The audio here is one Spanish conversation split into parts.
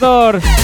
Buenas,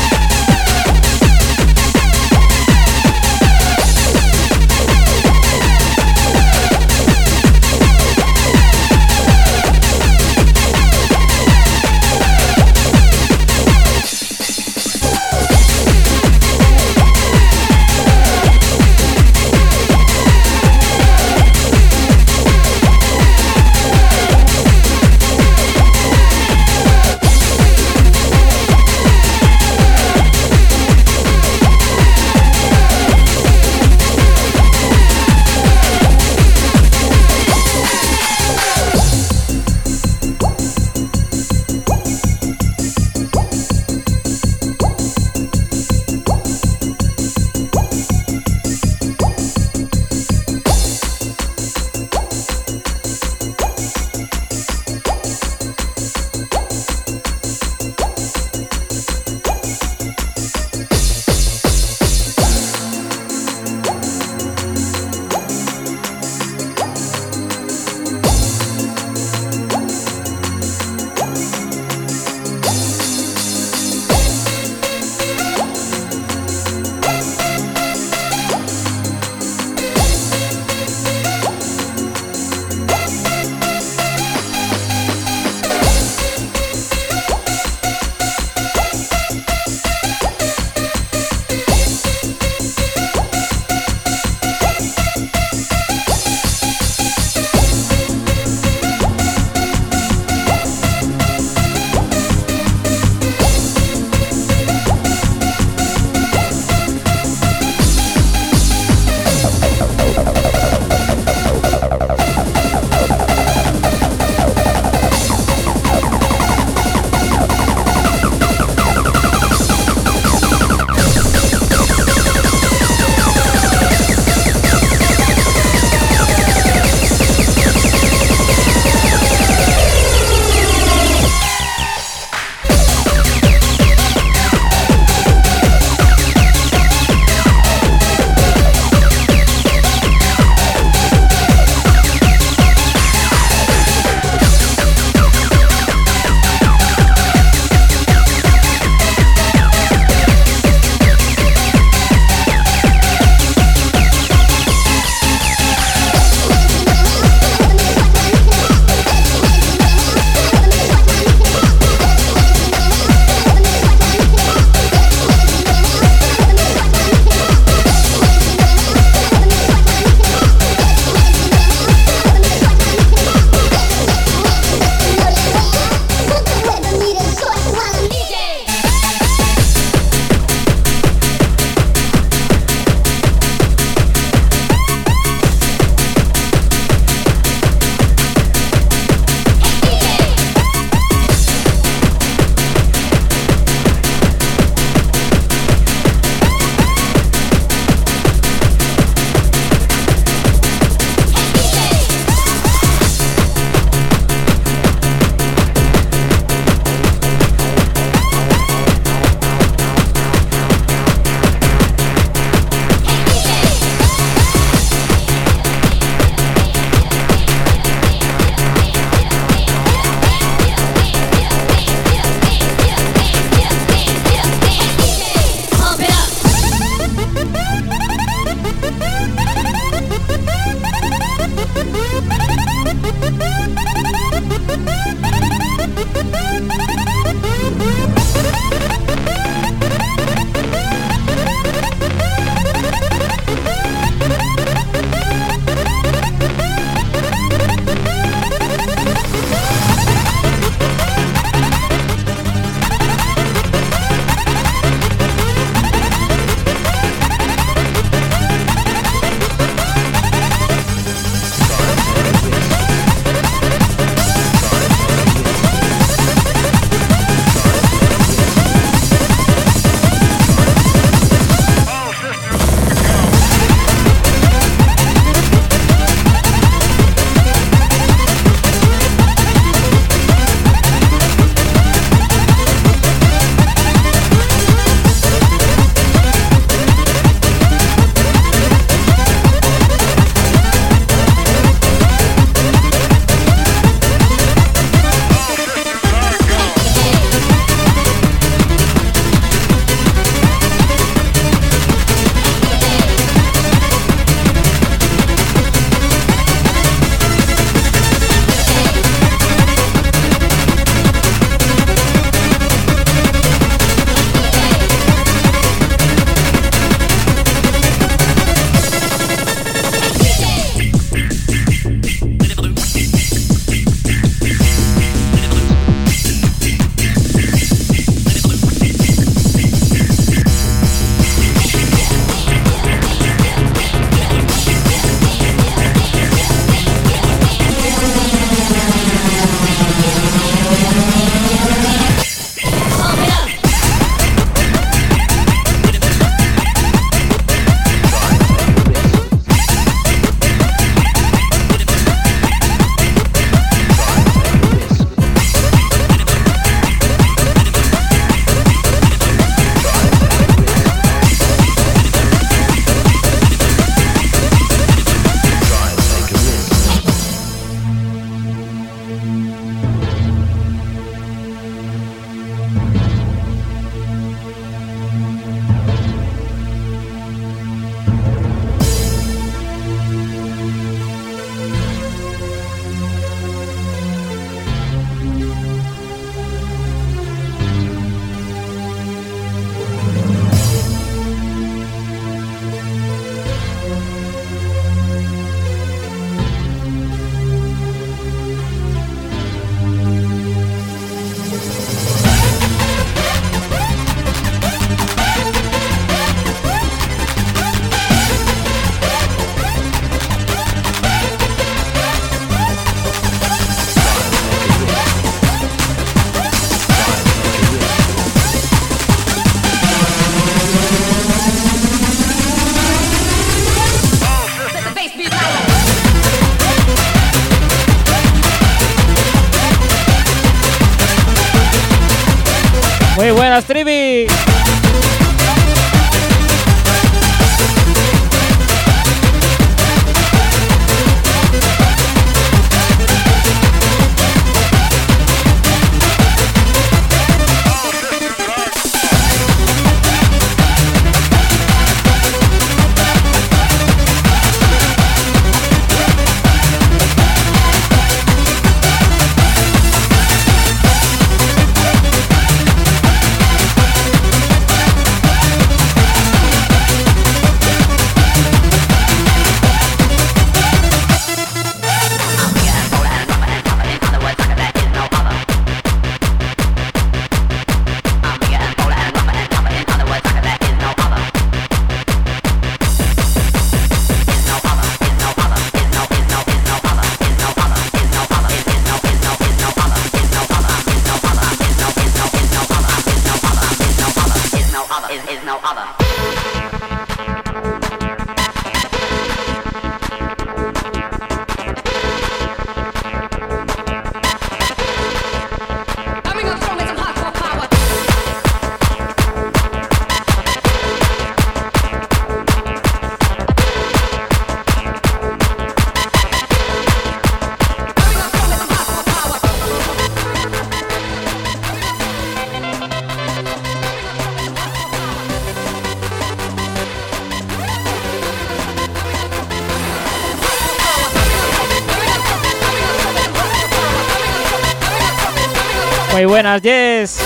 buenas, Jess.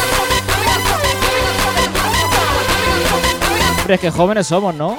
Hombre, es que jóvenes somos, ¿no?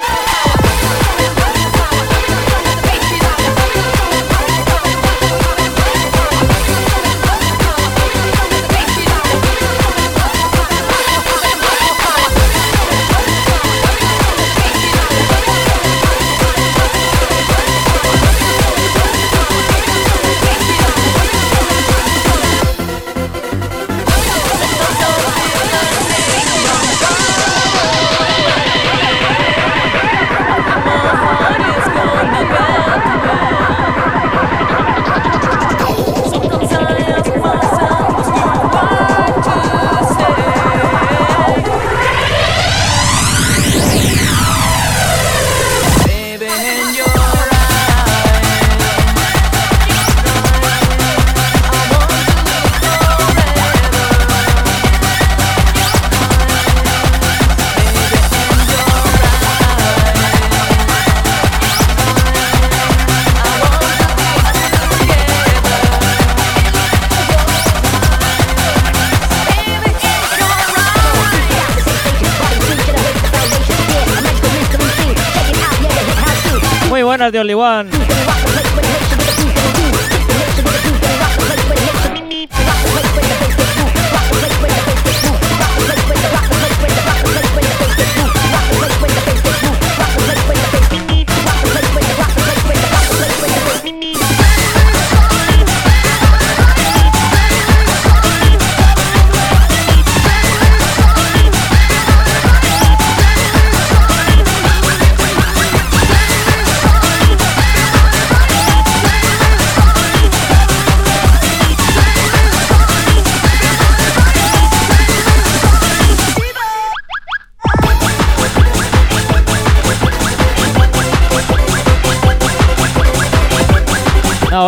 Buenas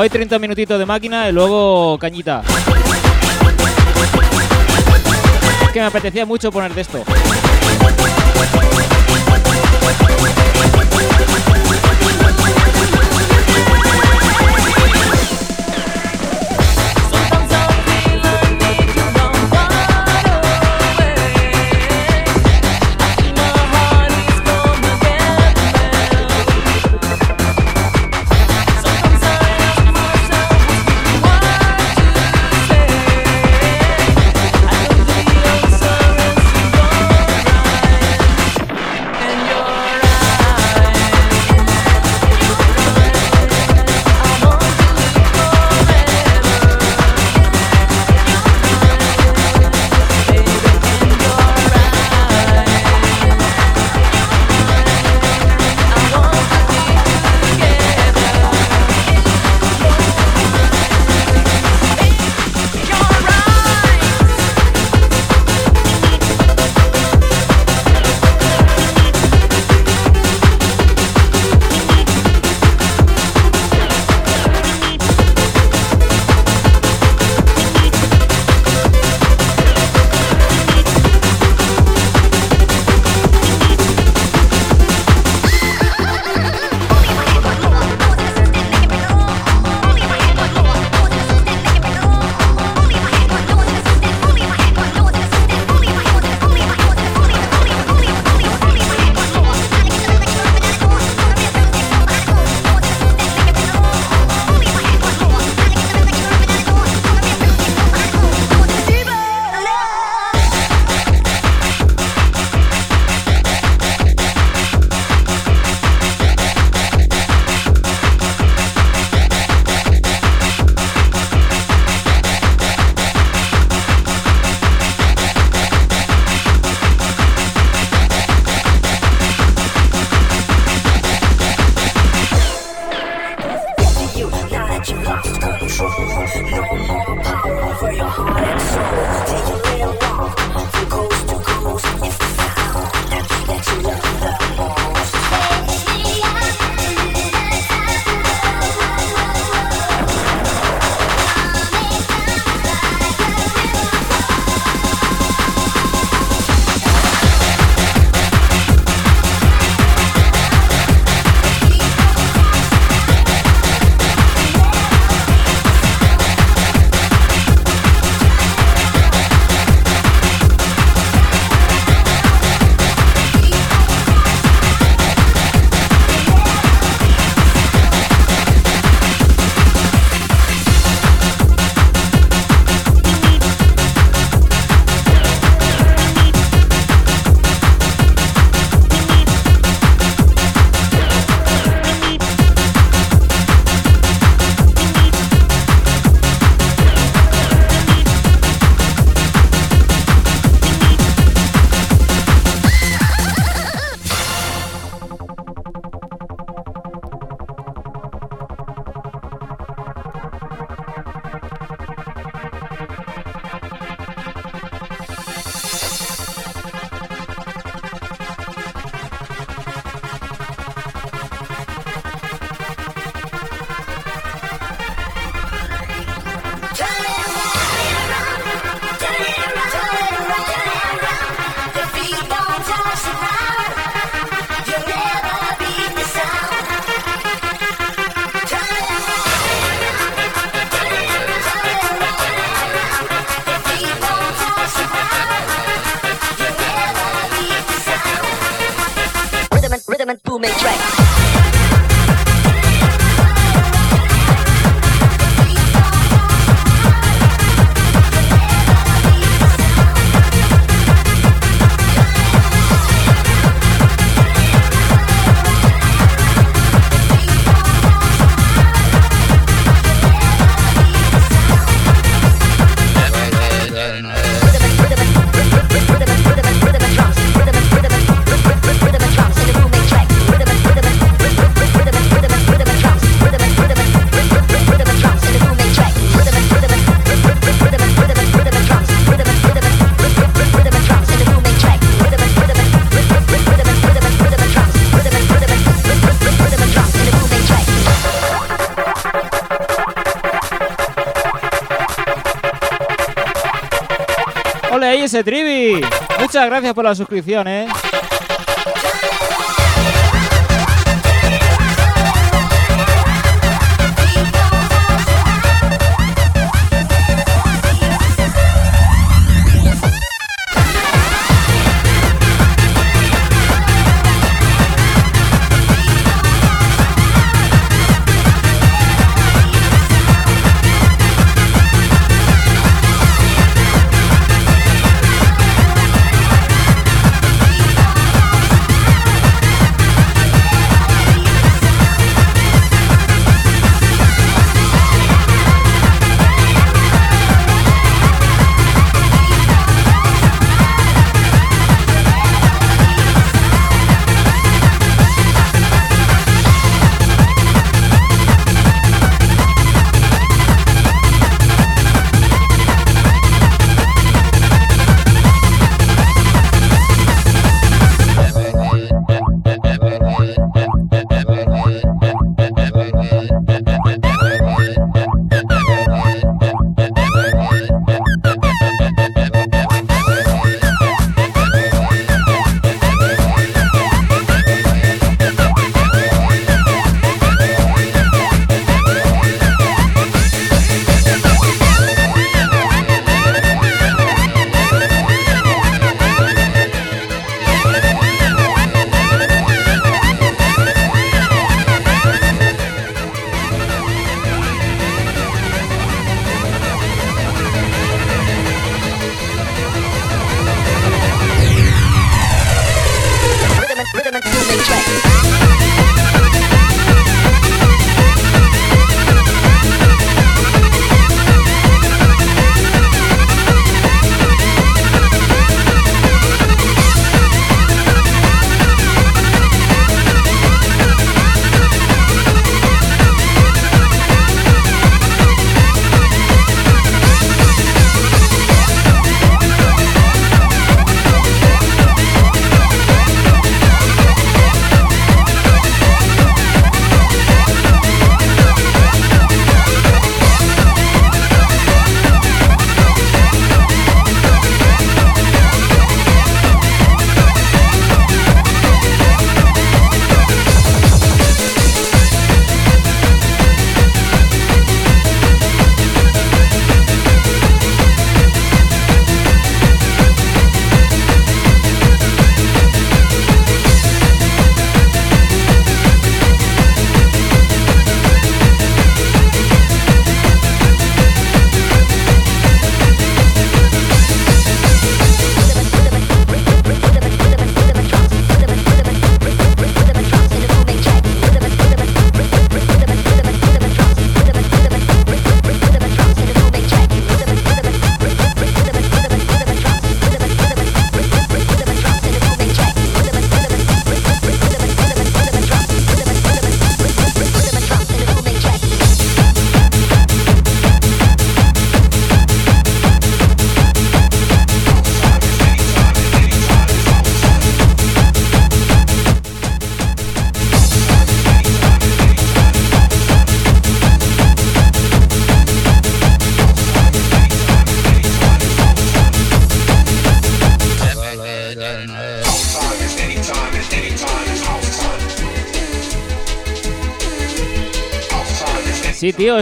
hoy 30 minutitos de máquina y luego cañita. Que me apetecía mucho poner de esto. Gracias por la suscripción, ¿eh?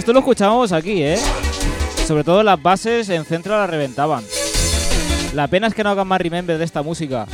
Esto lo escuchábamos aquí, ¿eh? Sobre todo las bases en Centro la reventaban. La pena es que no hagan más remember de esta música.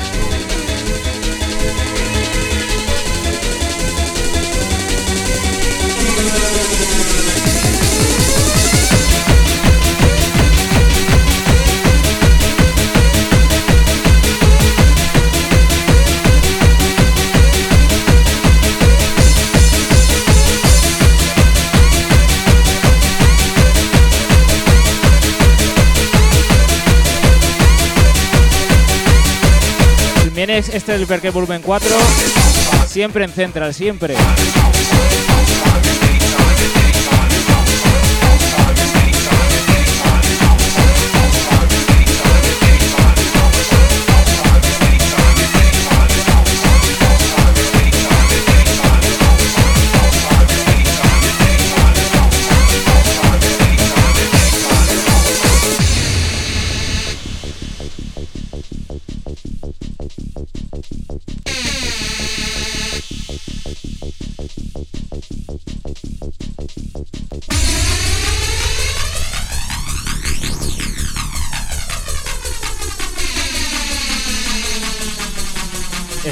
También es este el Berkeley Volumen 4. Siempre en Central, siempre.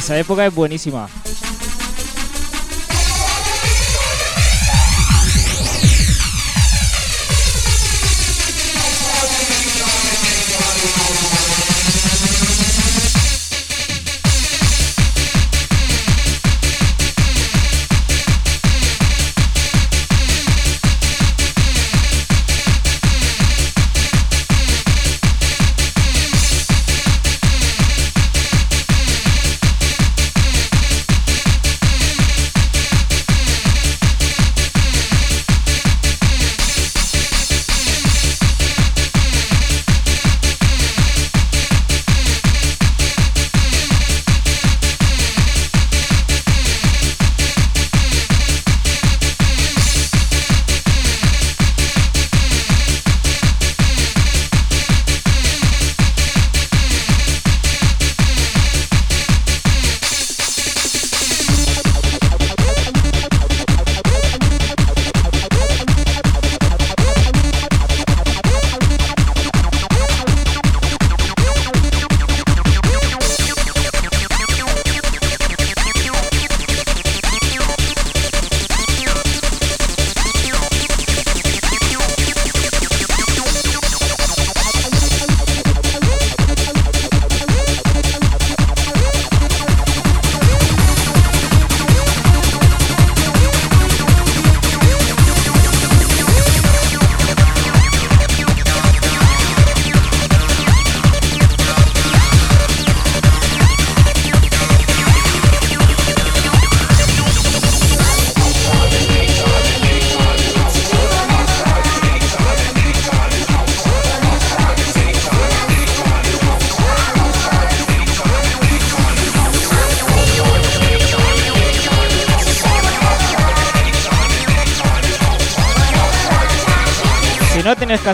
Esa época es buenísima.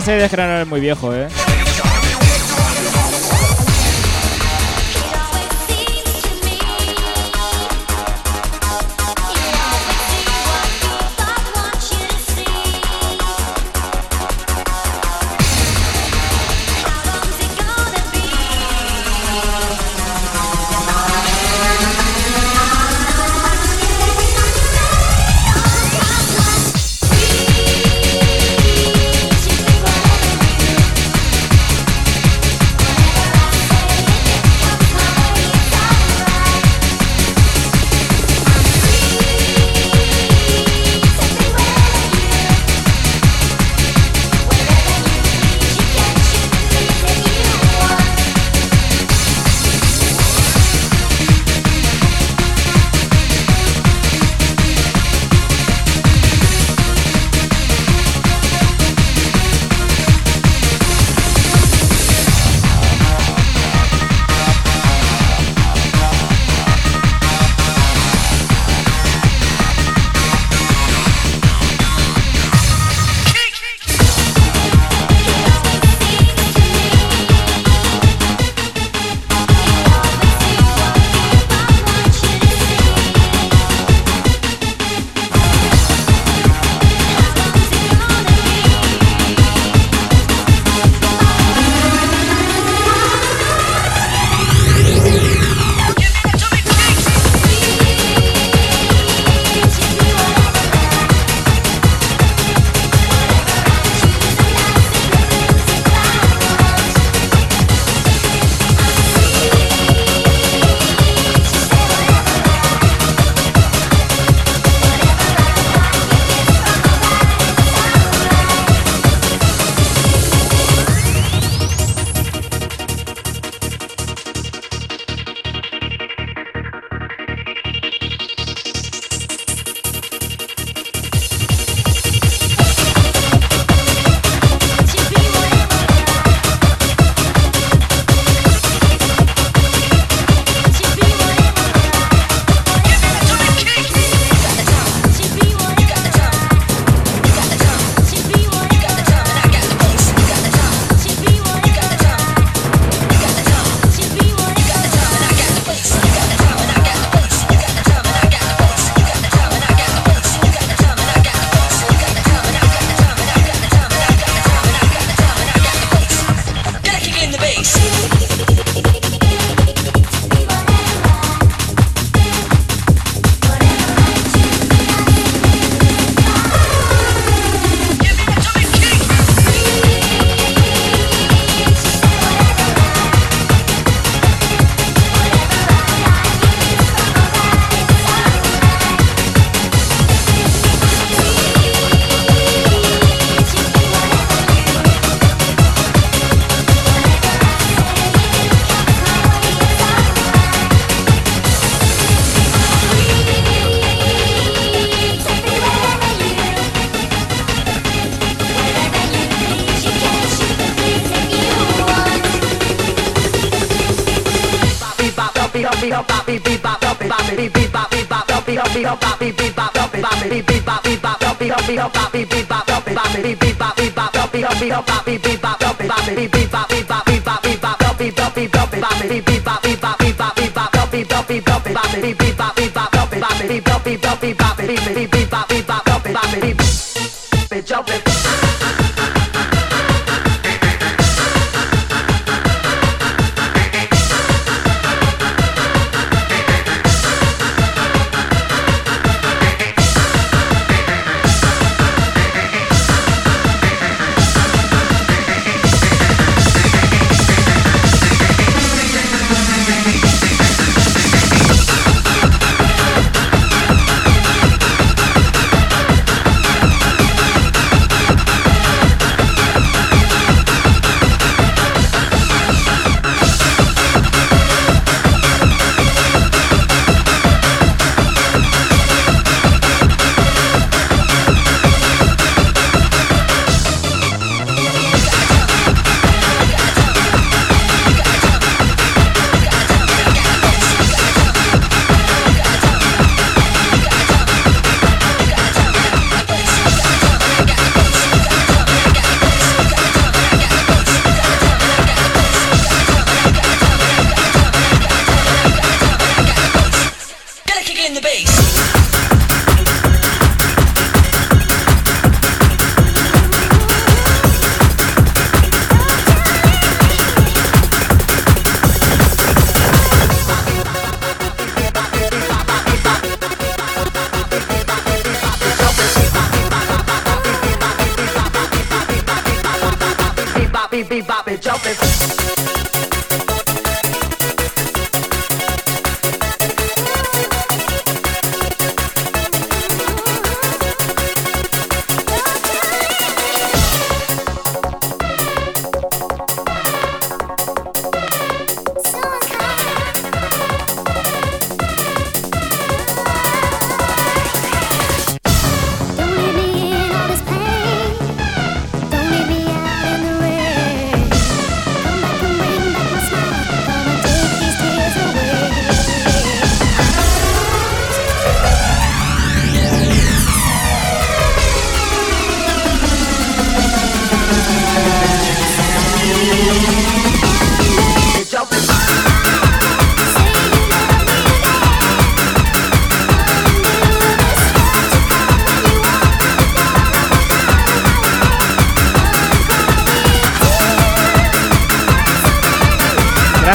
Tienes cassette es que no muy viejo, ¿eh?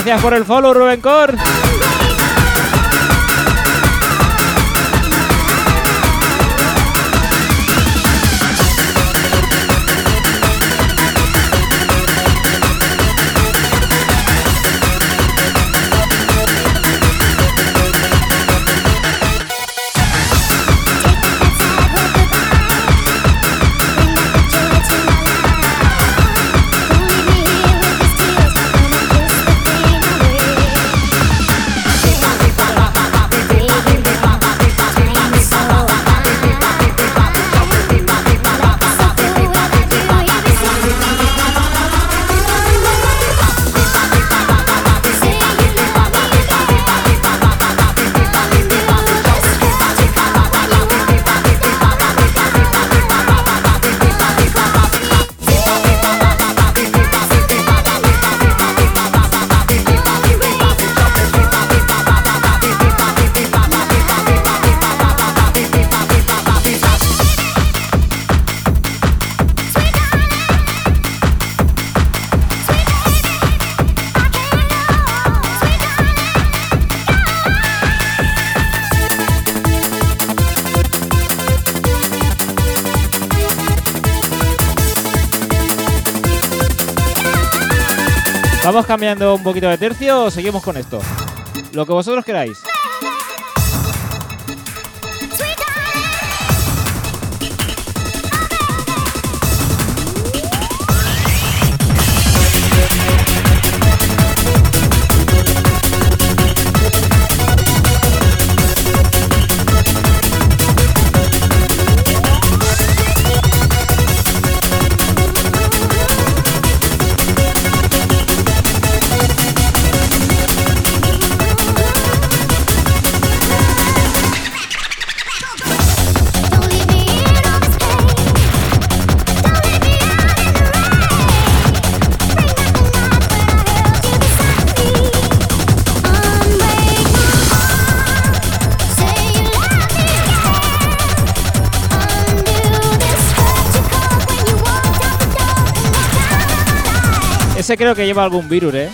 Gracias por el follow, Rubén Cor. cambiando un poquito de tercio seguimos con esto. Lo que vosotros queráis. Ese creo que lleva algún virus, ¿eh?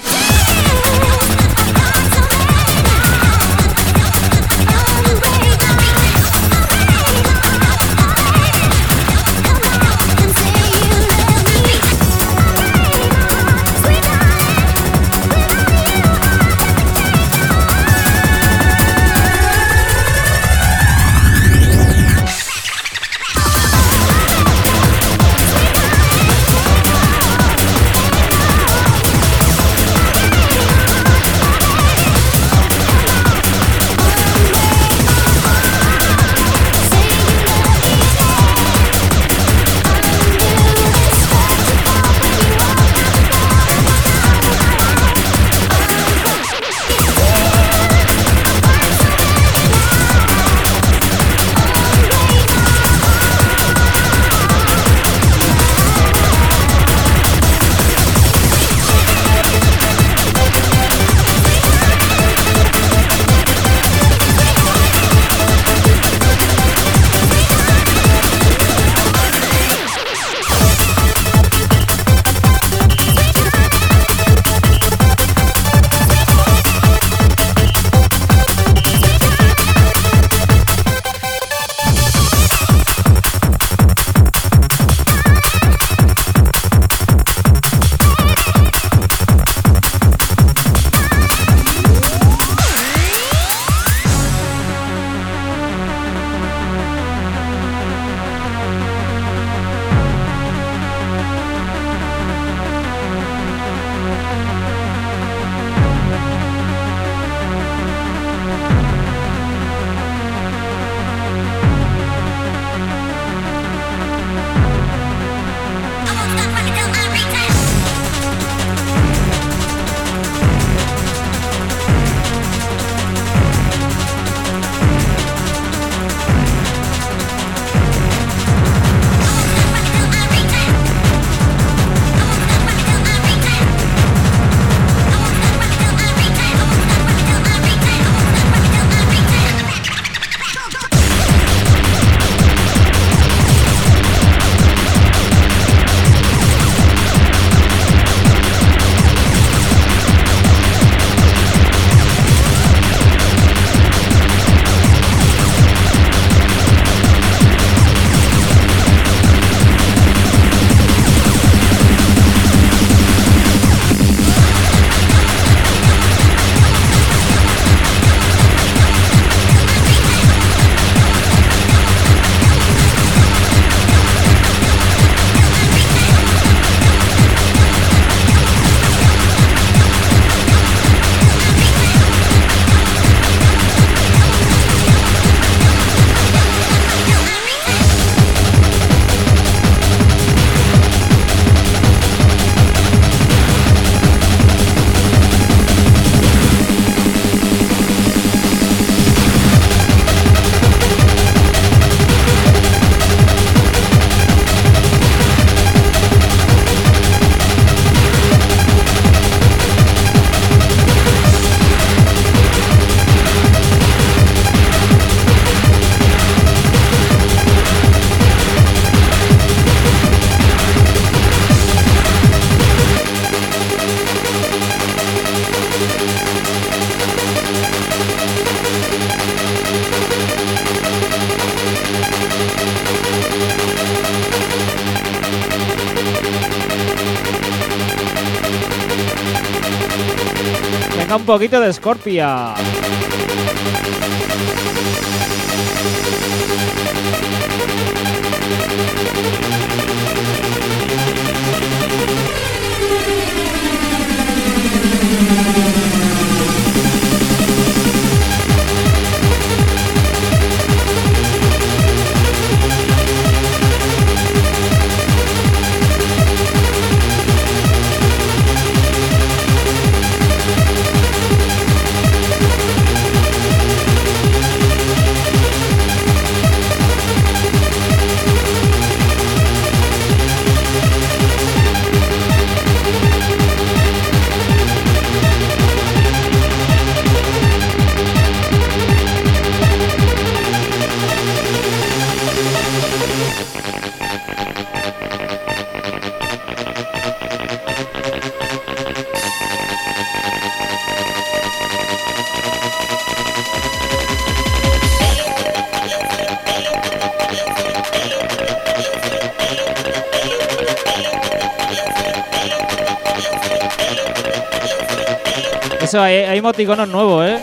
Un poquito de Scorpia. emoticonos nuevos, ¿eh?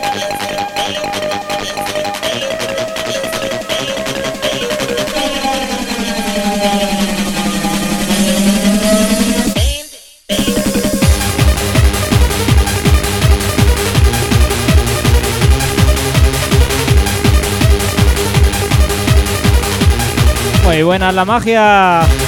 Muy buena la magia.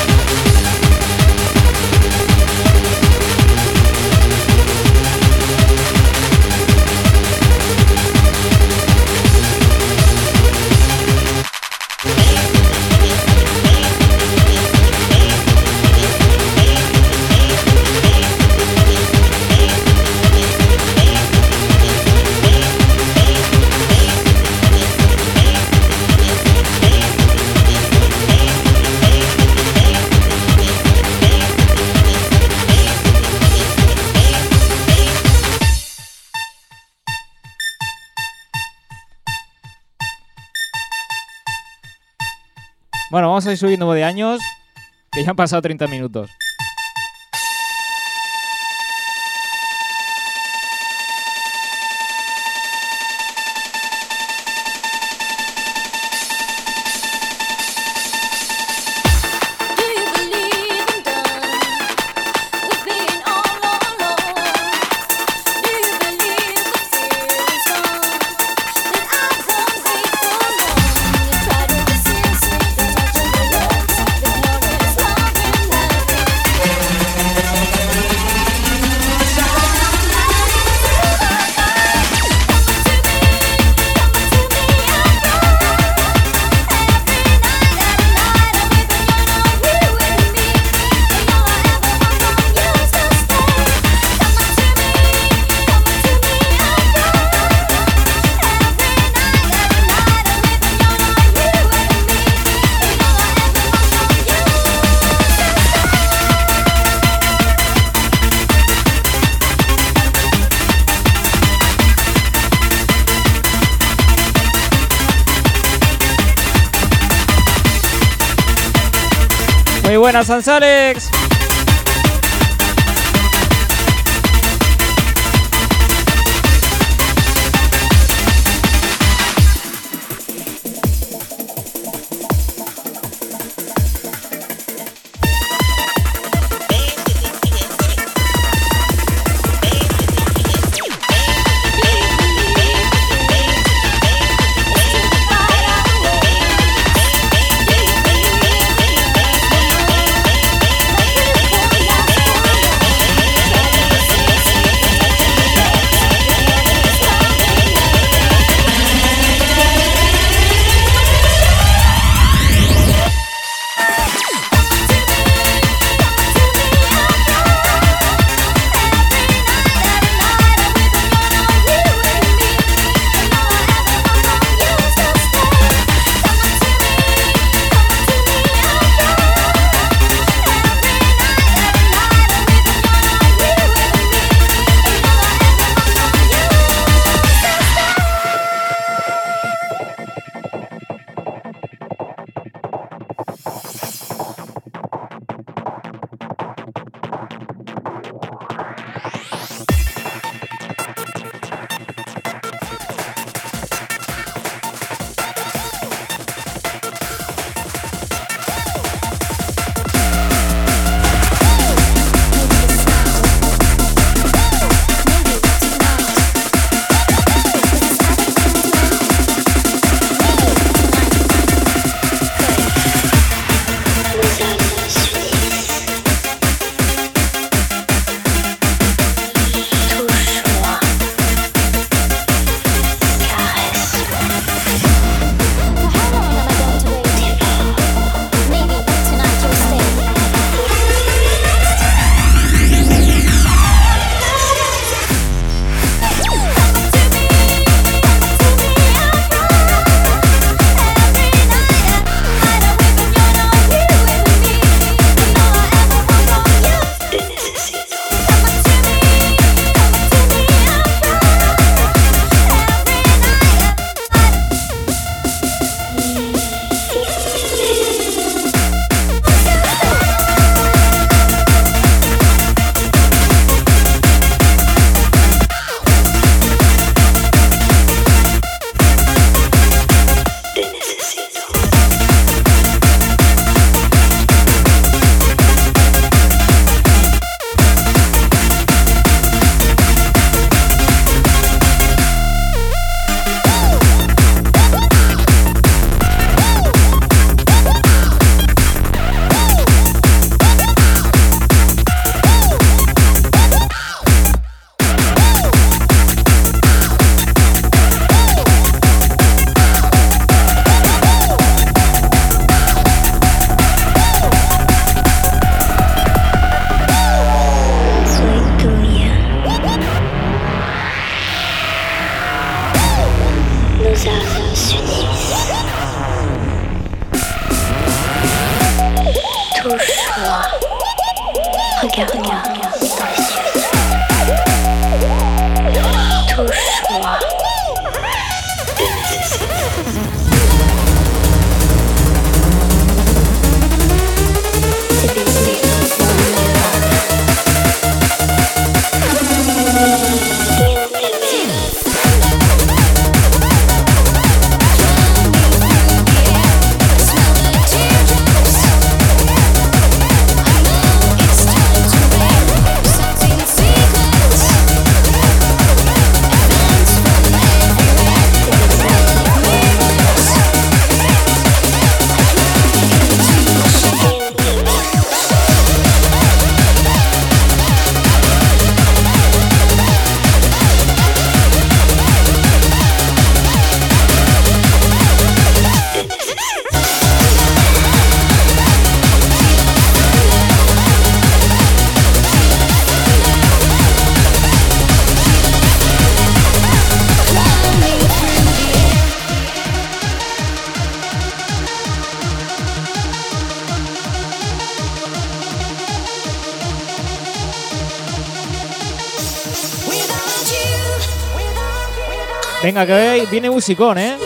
estáis subiendo de años, que ya han pasado 30 minutos. buenas, Sanzalex. Venga, que viene musicón, ¿eh?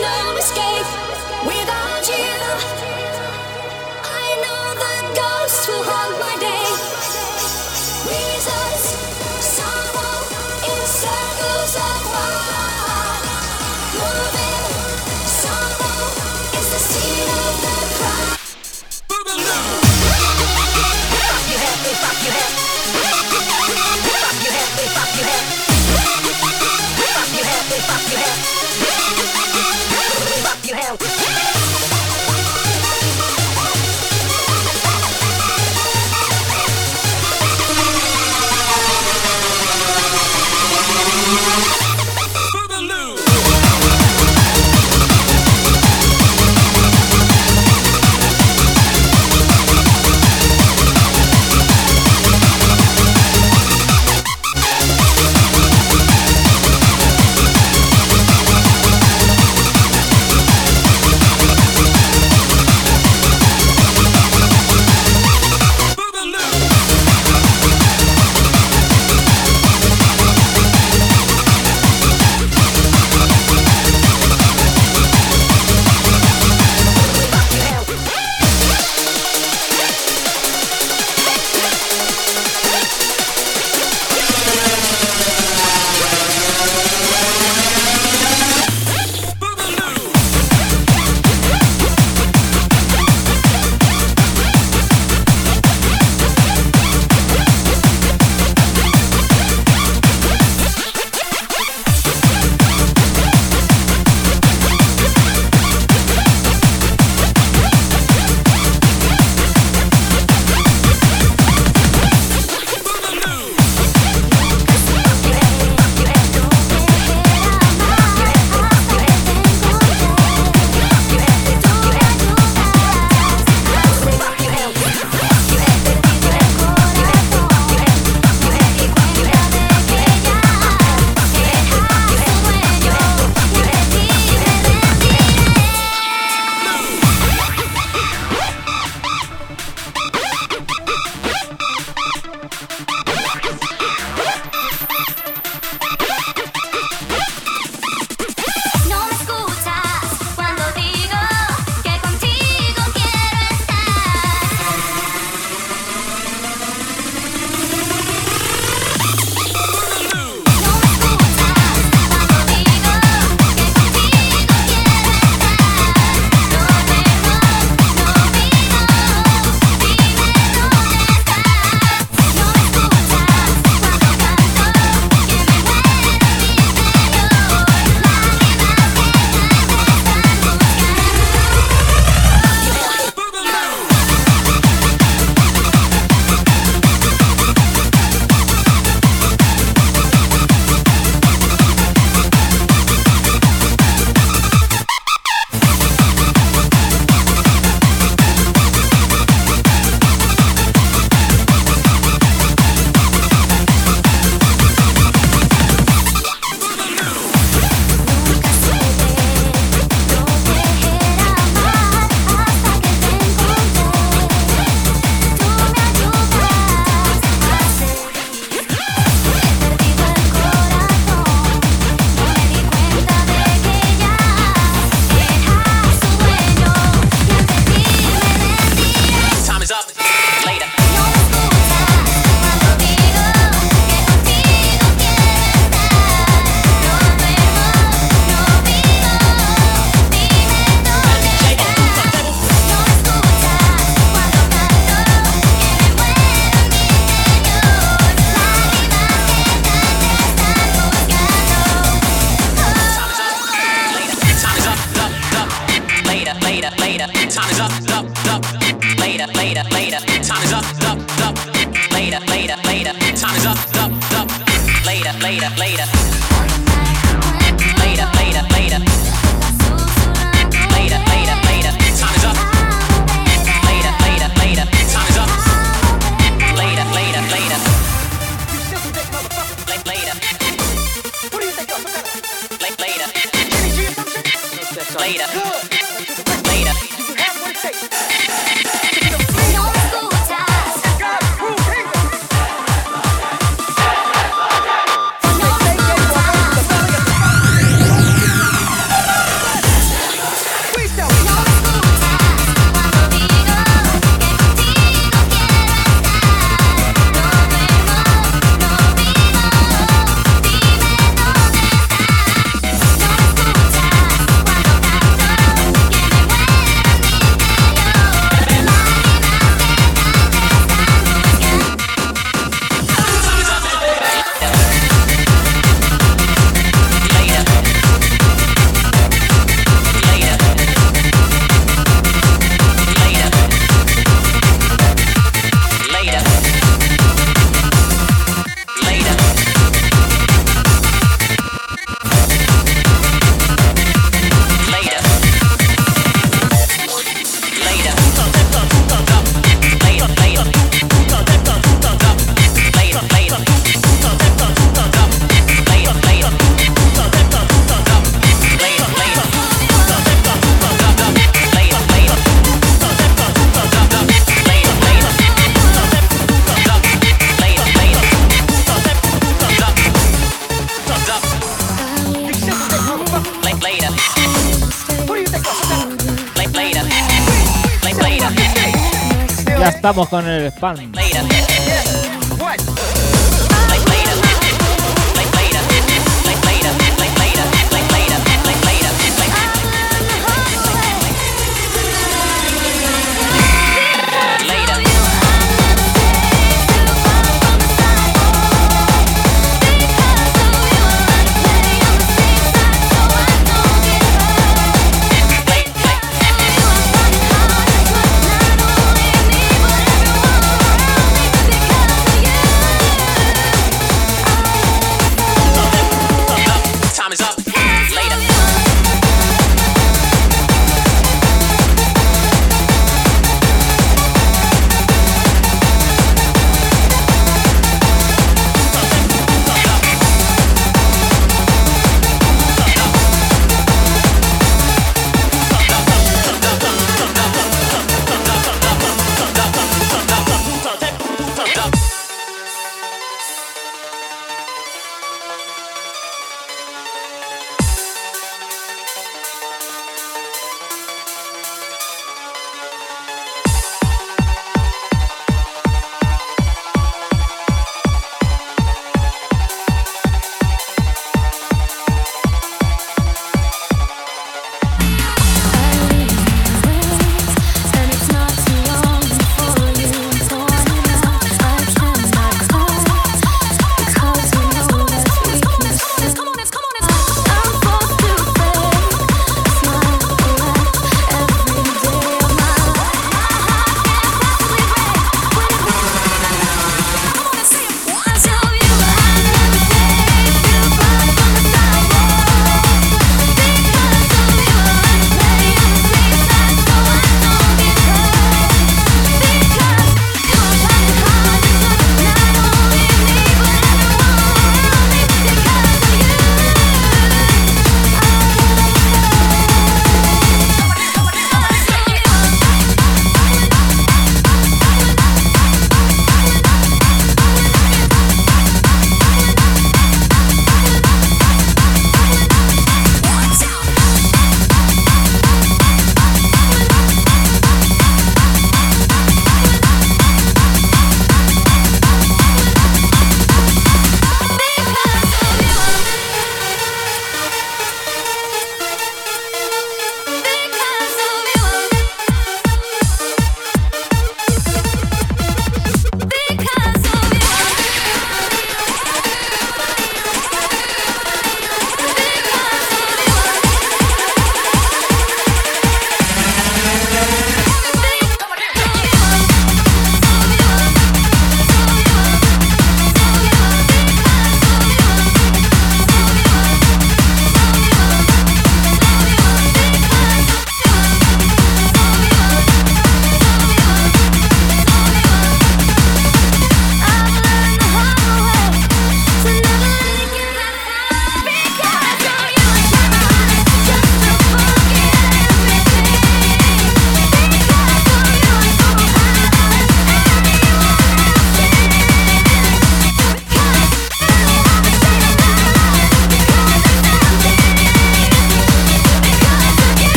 Estamos con el spam.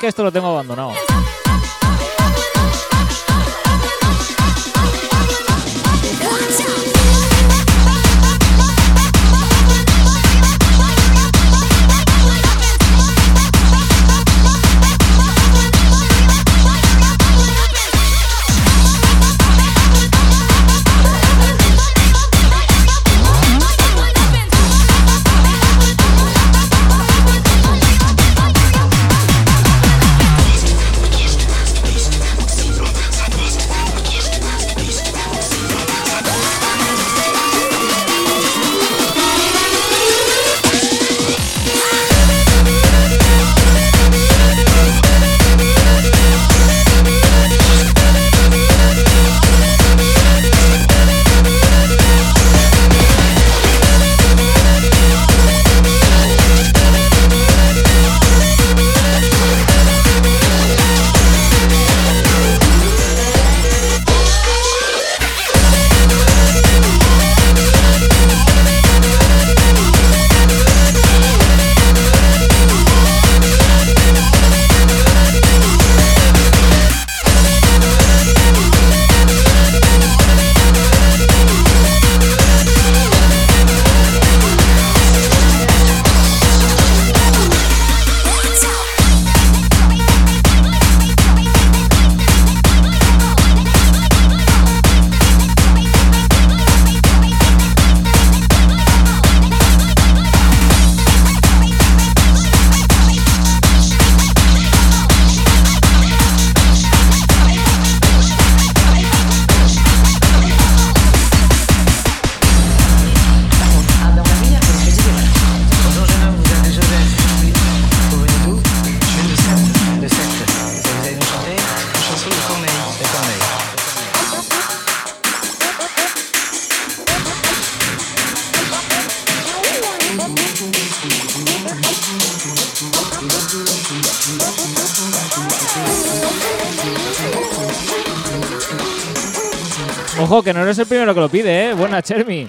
que esto lo tengo abandonado. que lo pide. ¿eh? Buena, Chermi.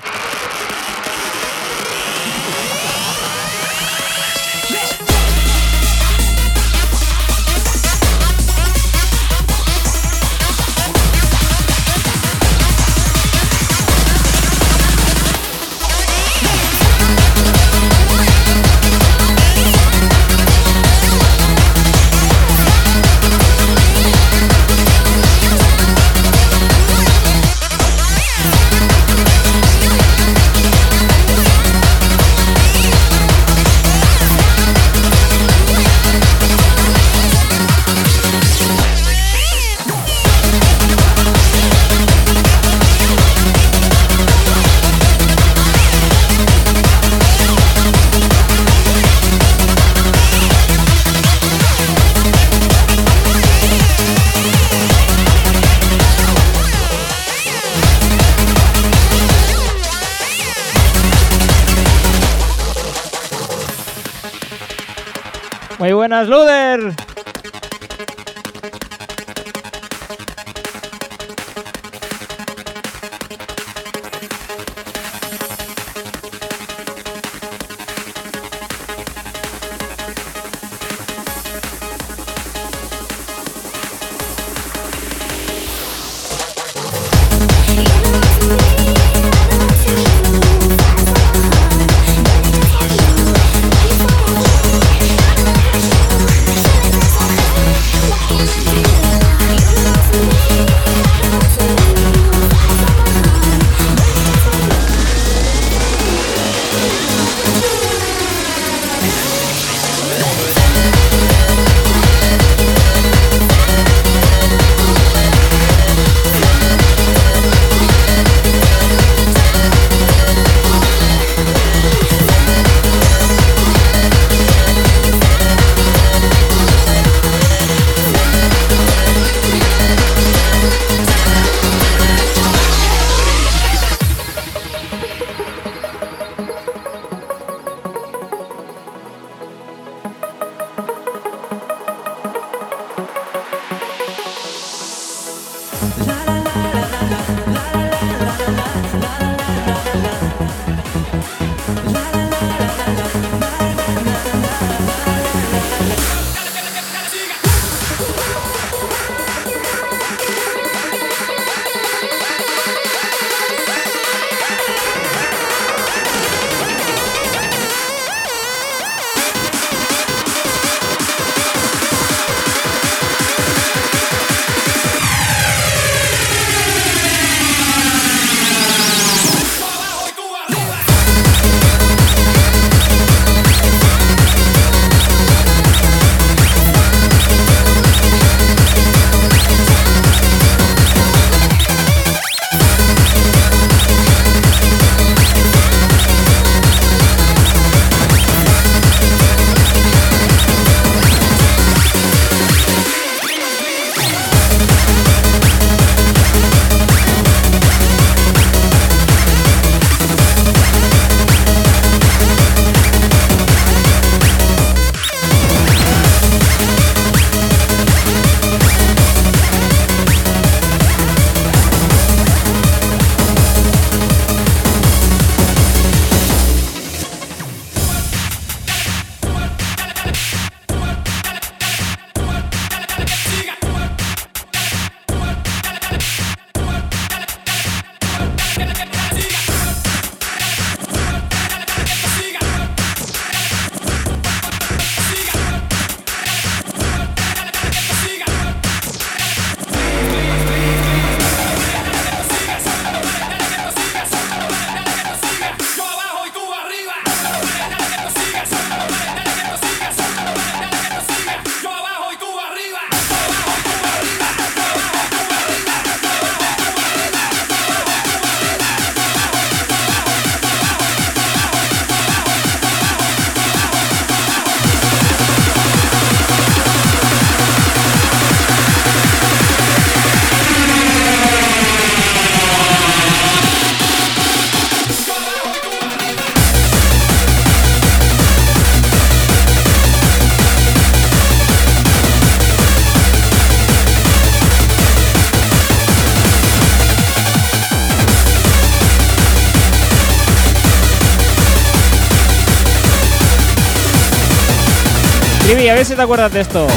A ver si te acuerdas de esto.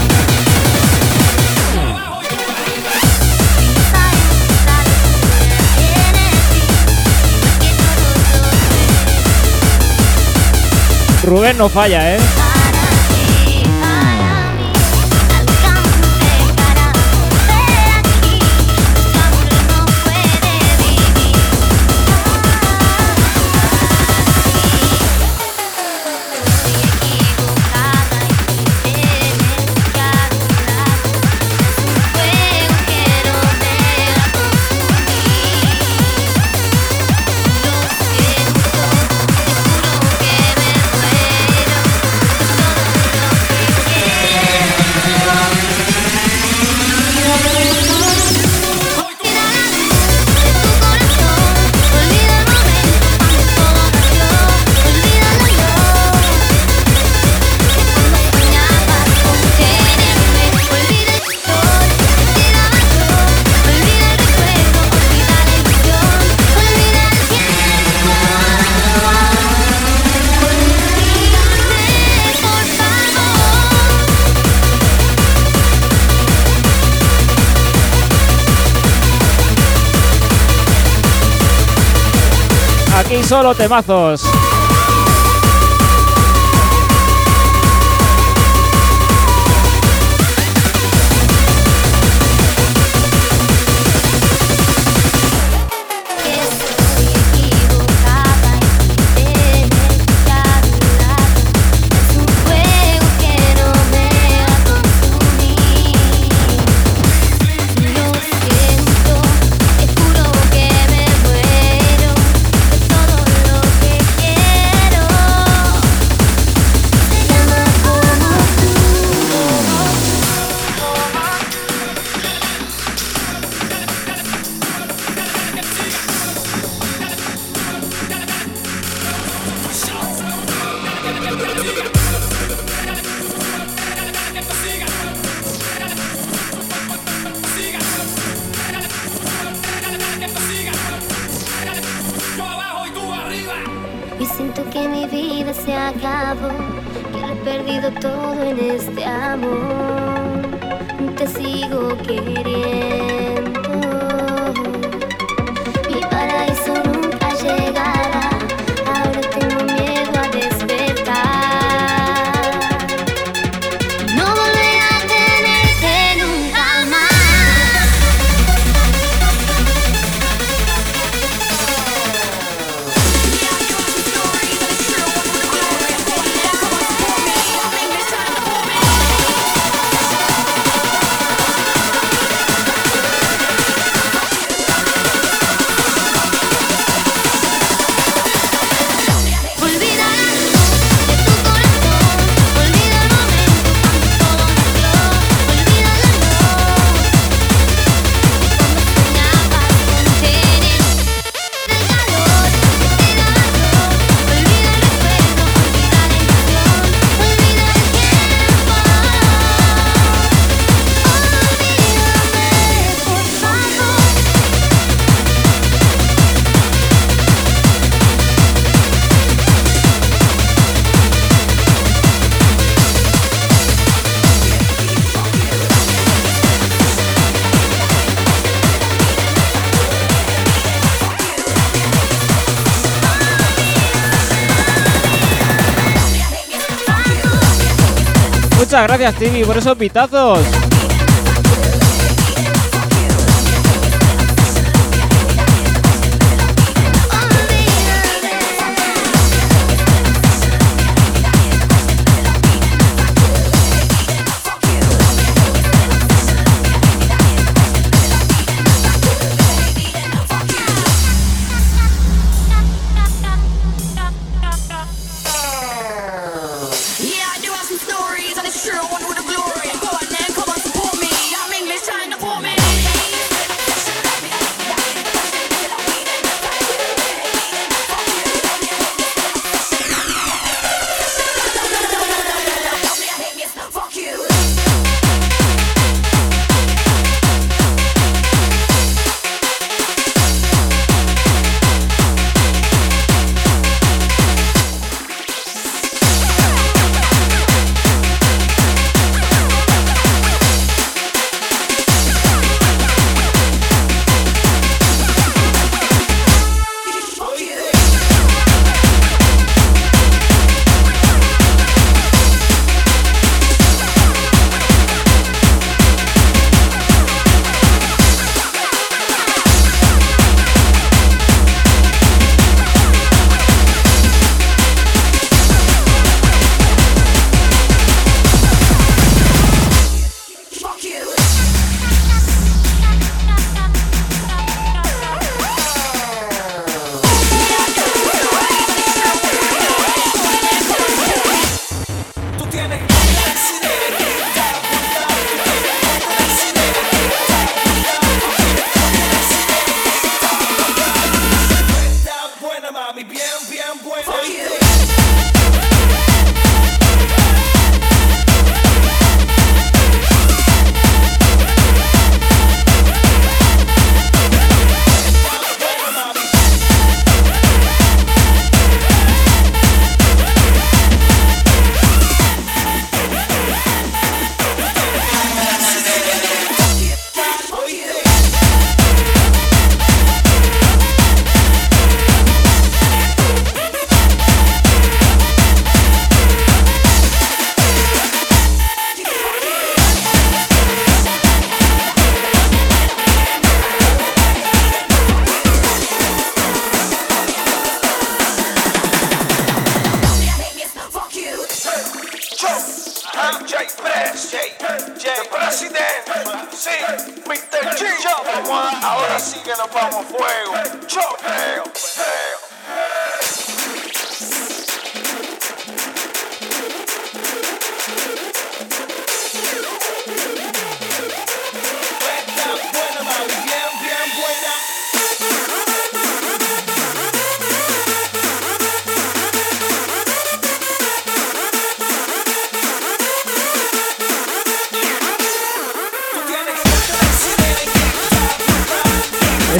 Rubén no falla, ¿eh? solo temazos. Muchas gracias, Timmy, por esos pitazos.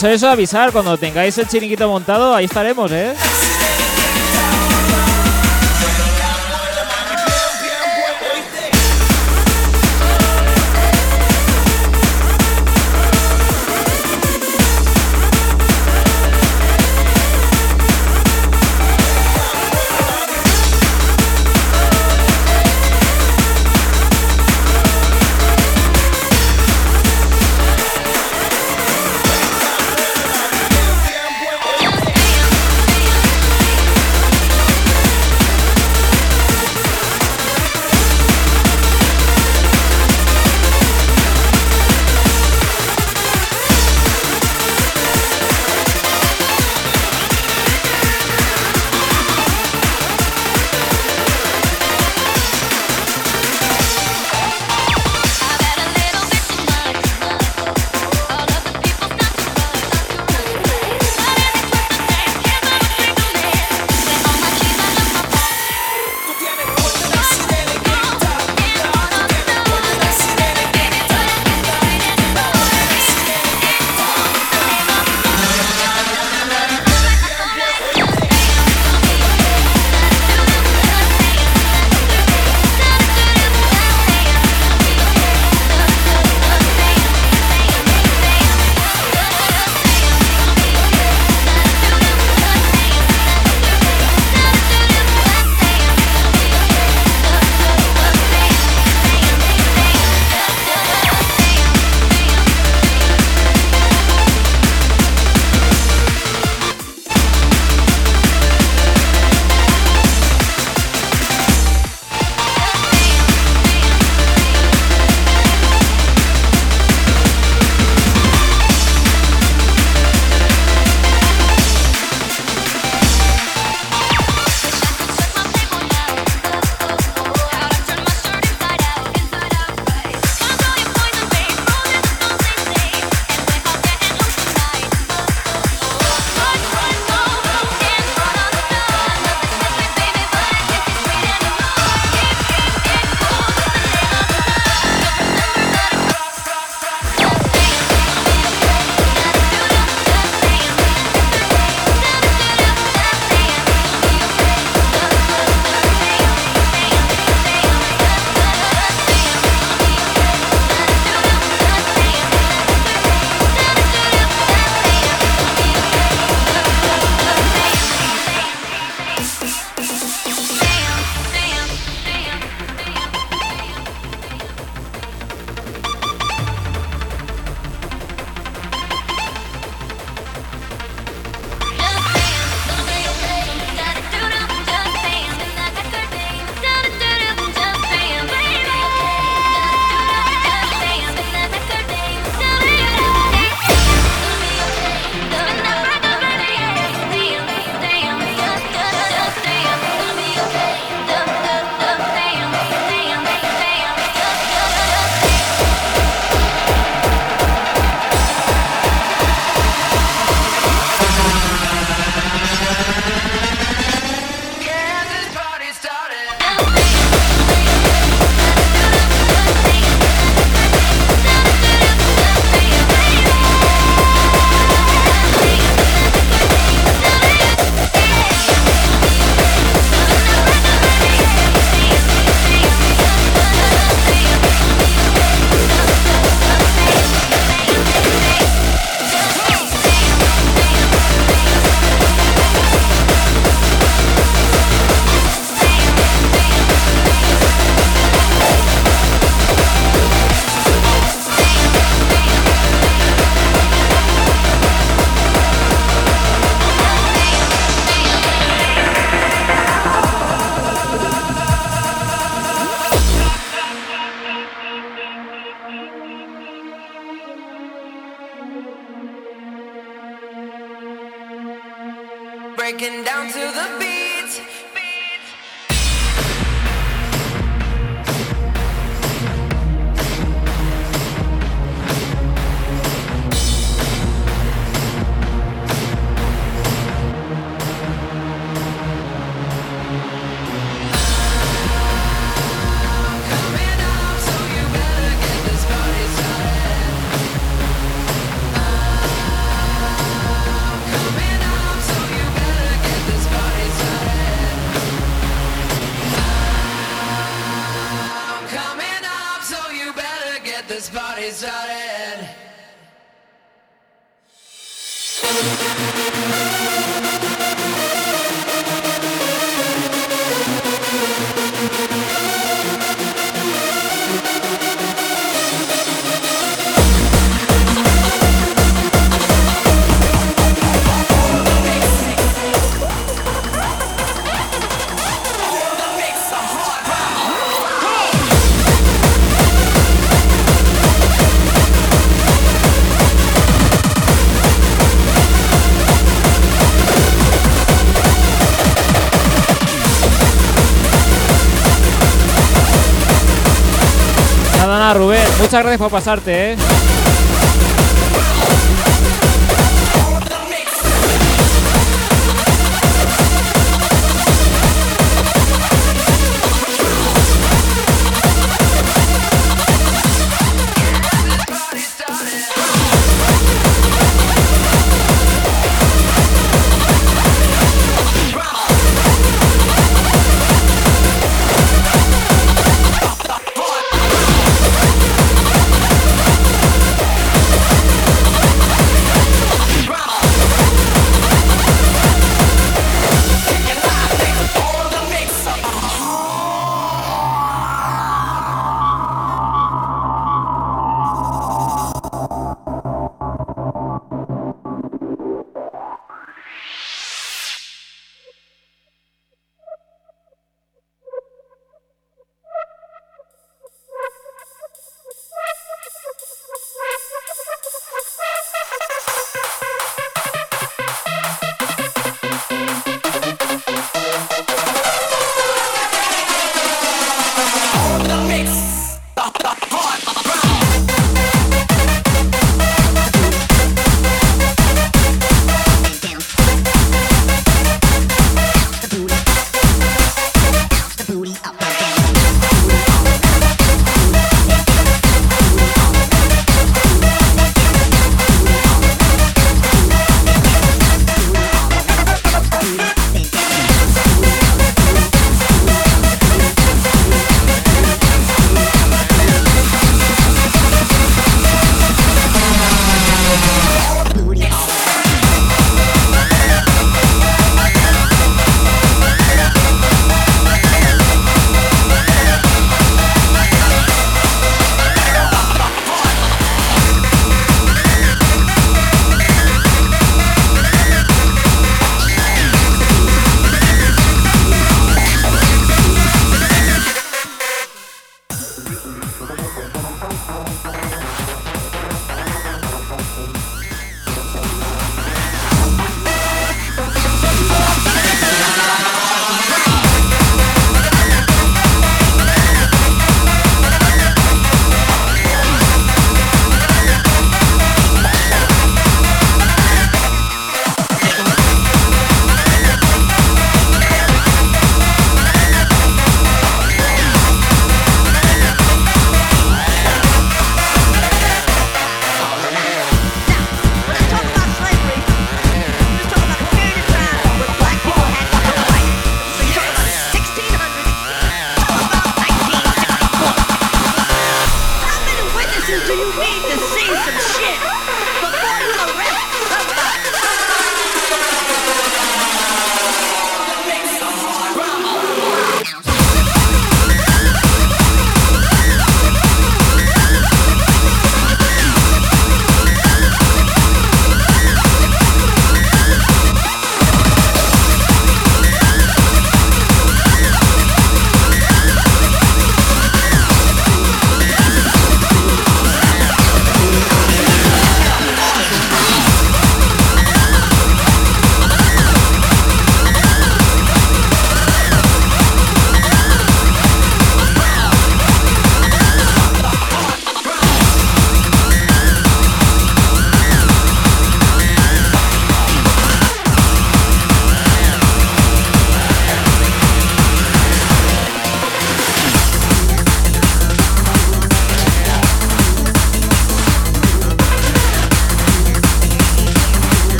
Eso, eso, avisar. Cuando tengáis el chiringuito montado, ahí estaremos, ¿eh? Muchas gracias por pasarte, ¿eh?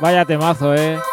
Vaya temazo, eh.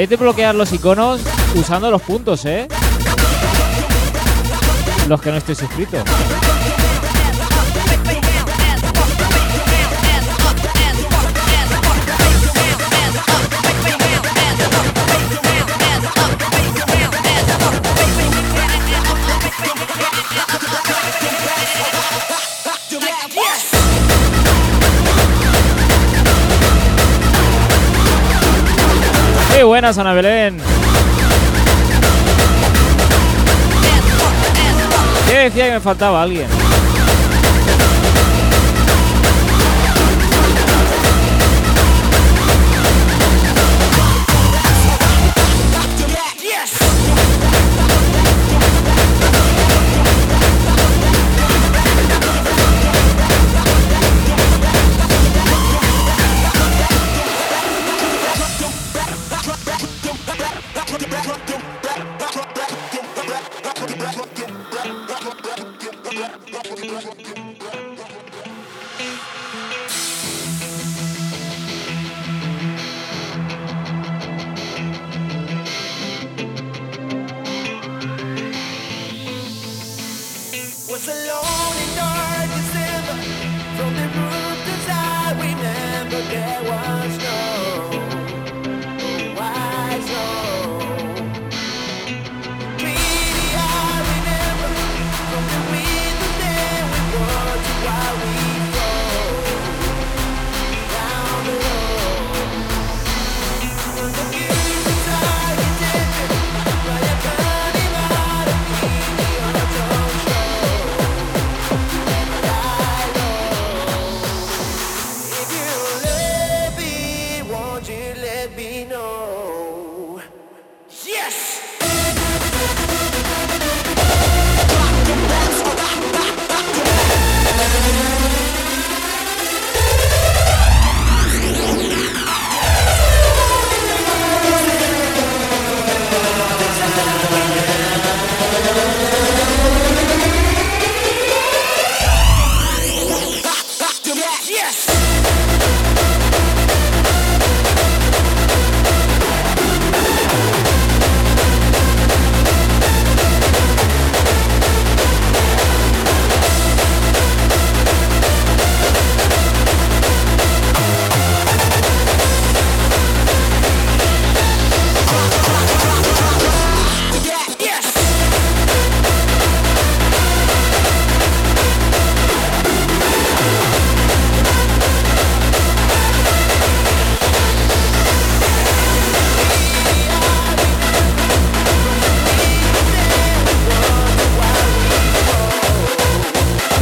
Podéis desbloquear los iconos usando los puntos, ¿eh? Los que no estéis suscritos. buenas, Ana Belén. ¿Qué decía que me faltaba alguien.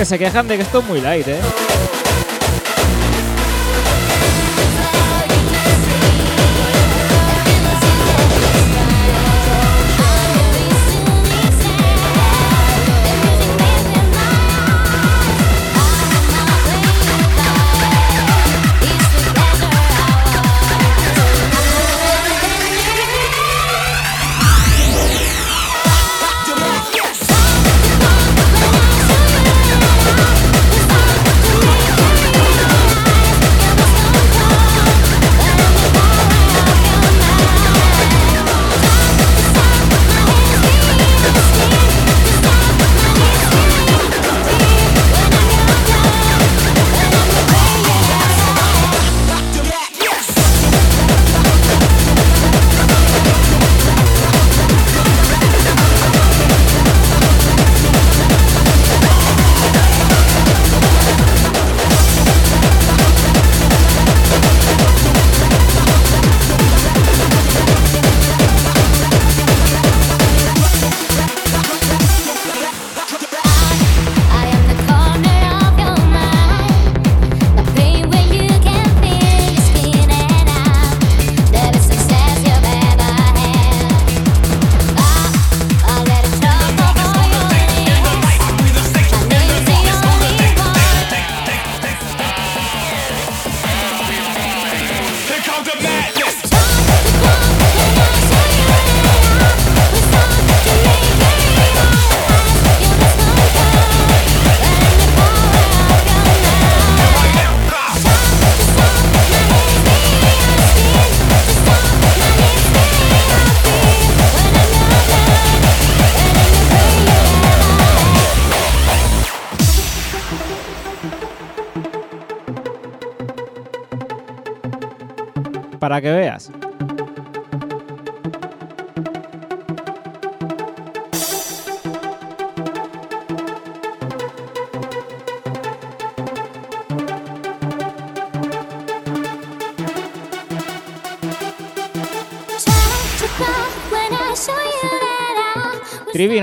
se quejan de que esto es muy light, ¿eh?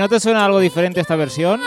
¿No te suena algo diferente esta versión?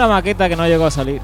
una maqueta que no llegó a salir.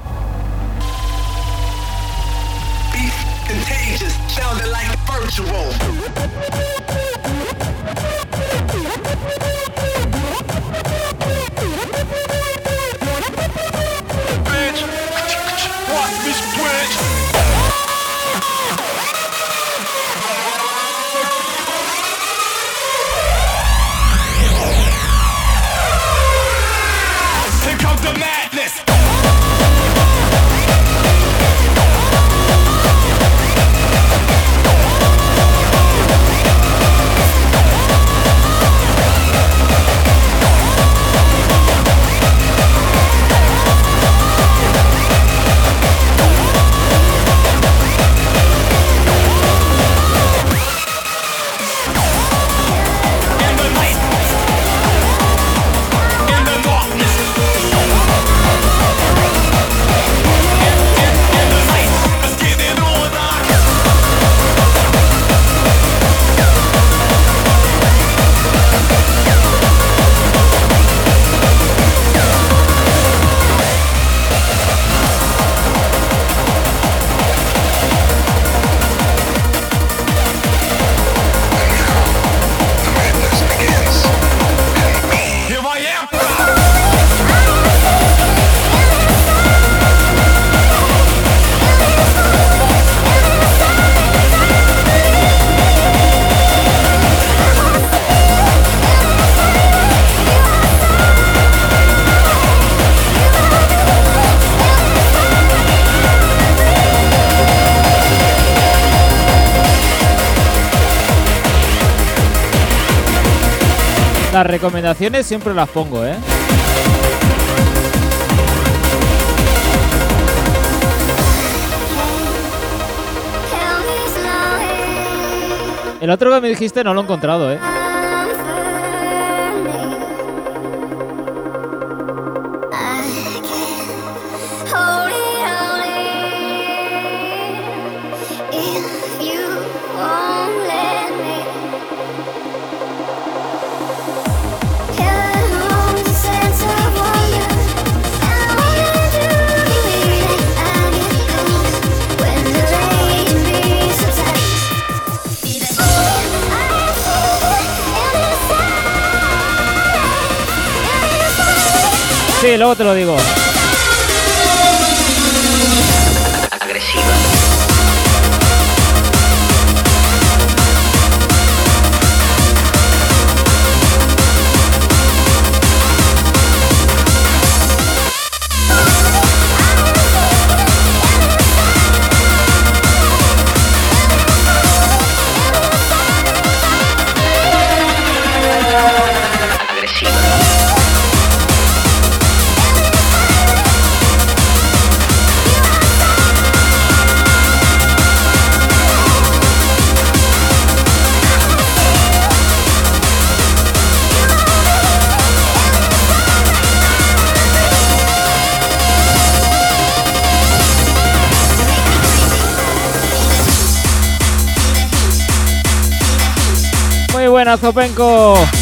Las recomendaciones siempre las pongo, ¿eh? El otro que me dijiste no lo he encontrado, ¿eh? Sí, luego te lo digo. Muy buena,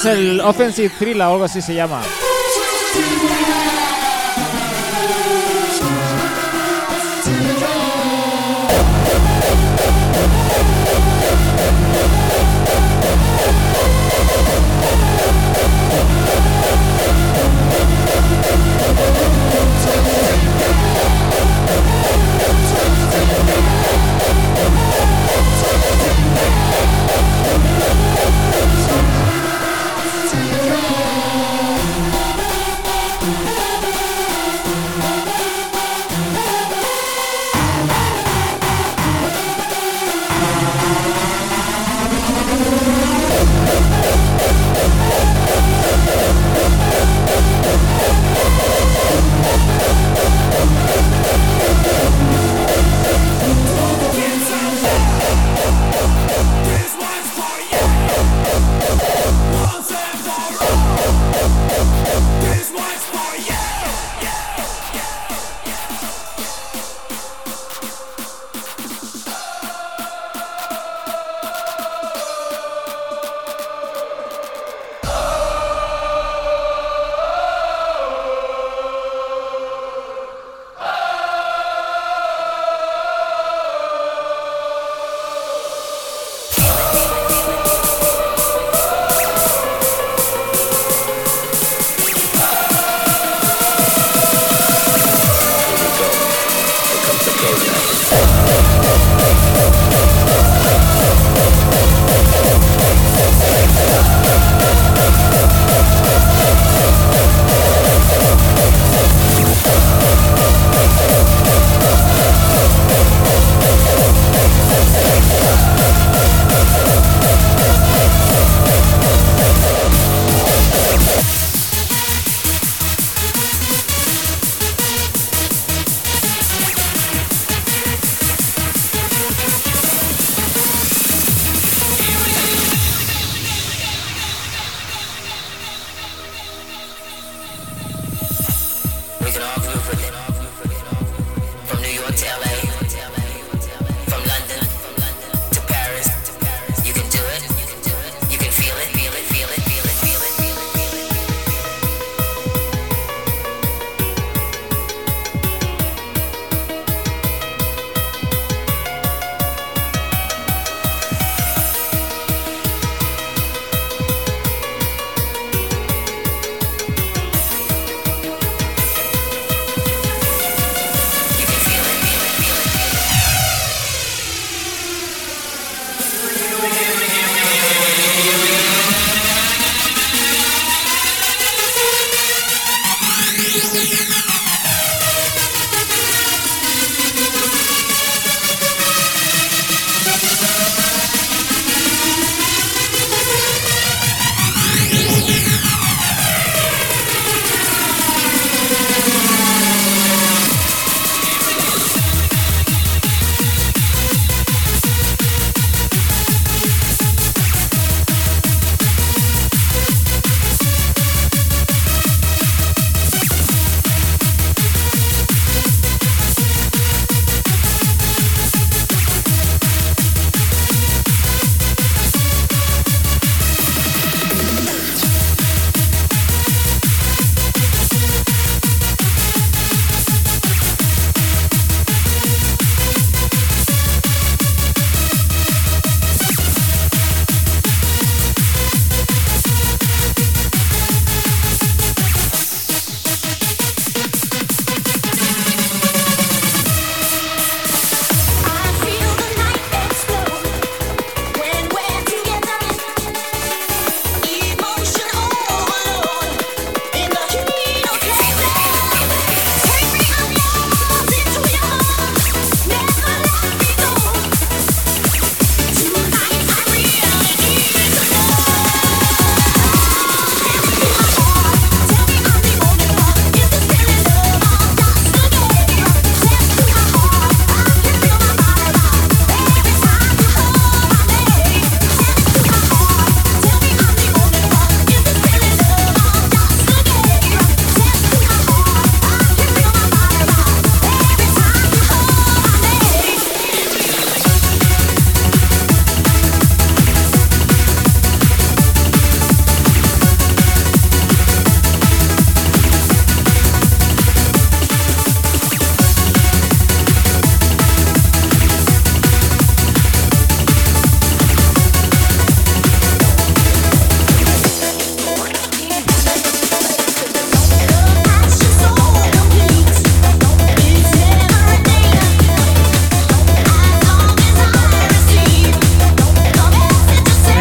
Es el Offensive Thriller o algo así se llama.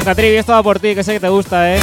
Venga, Trivi, esto va por ti, que sé que te gusta, ¿eh?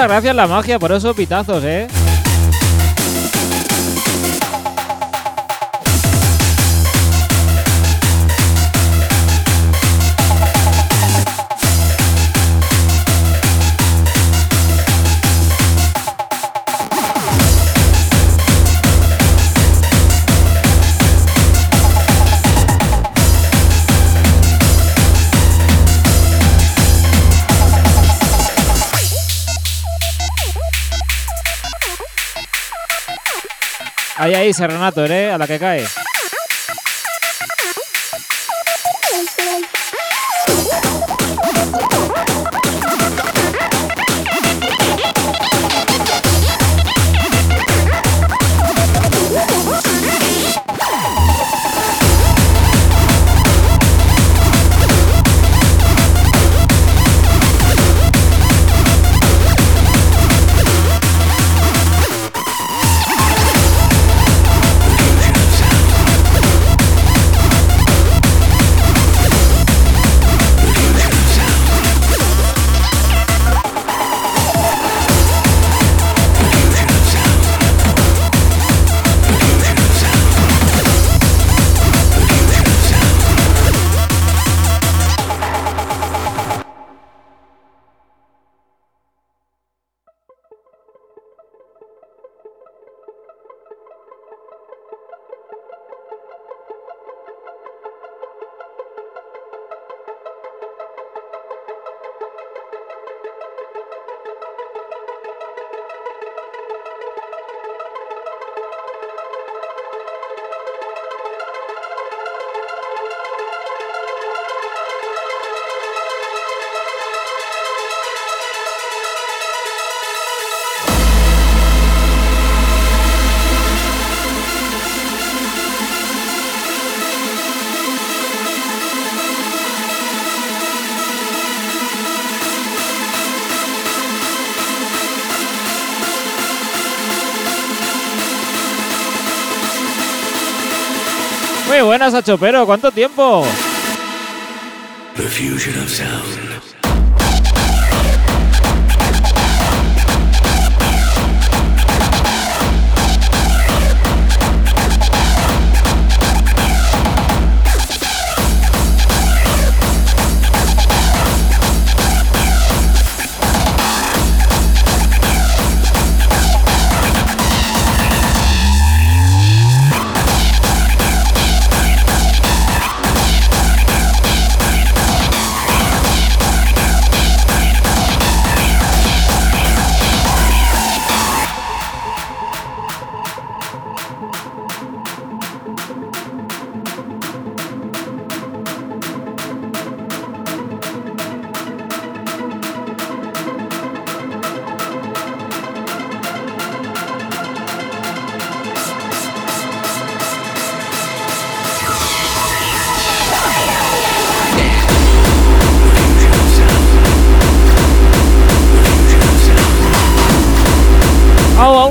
Muchas gracias la magia por esos pitazos, ¿eh? Ahí, ahí, Serranato, ¿eh? A la que cae. Muy buenas, Achopero. ¿Cuánto tiempo?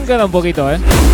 queda un poquito, ¿eh?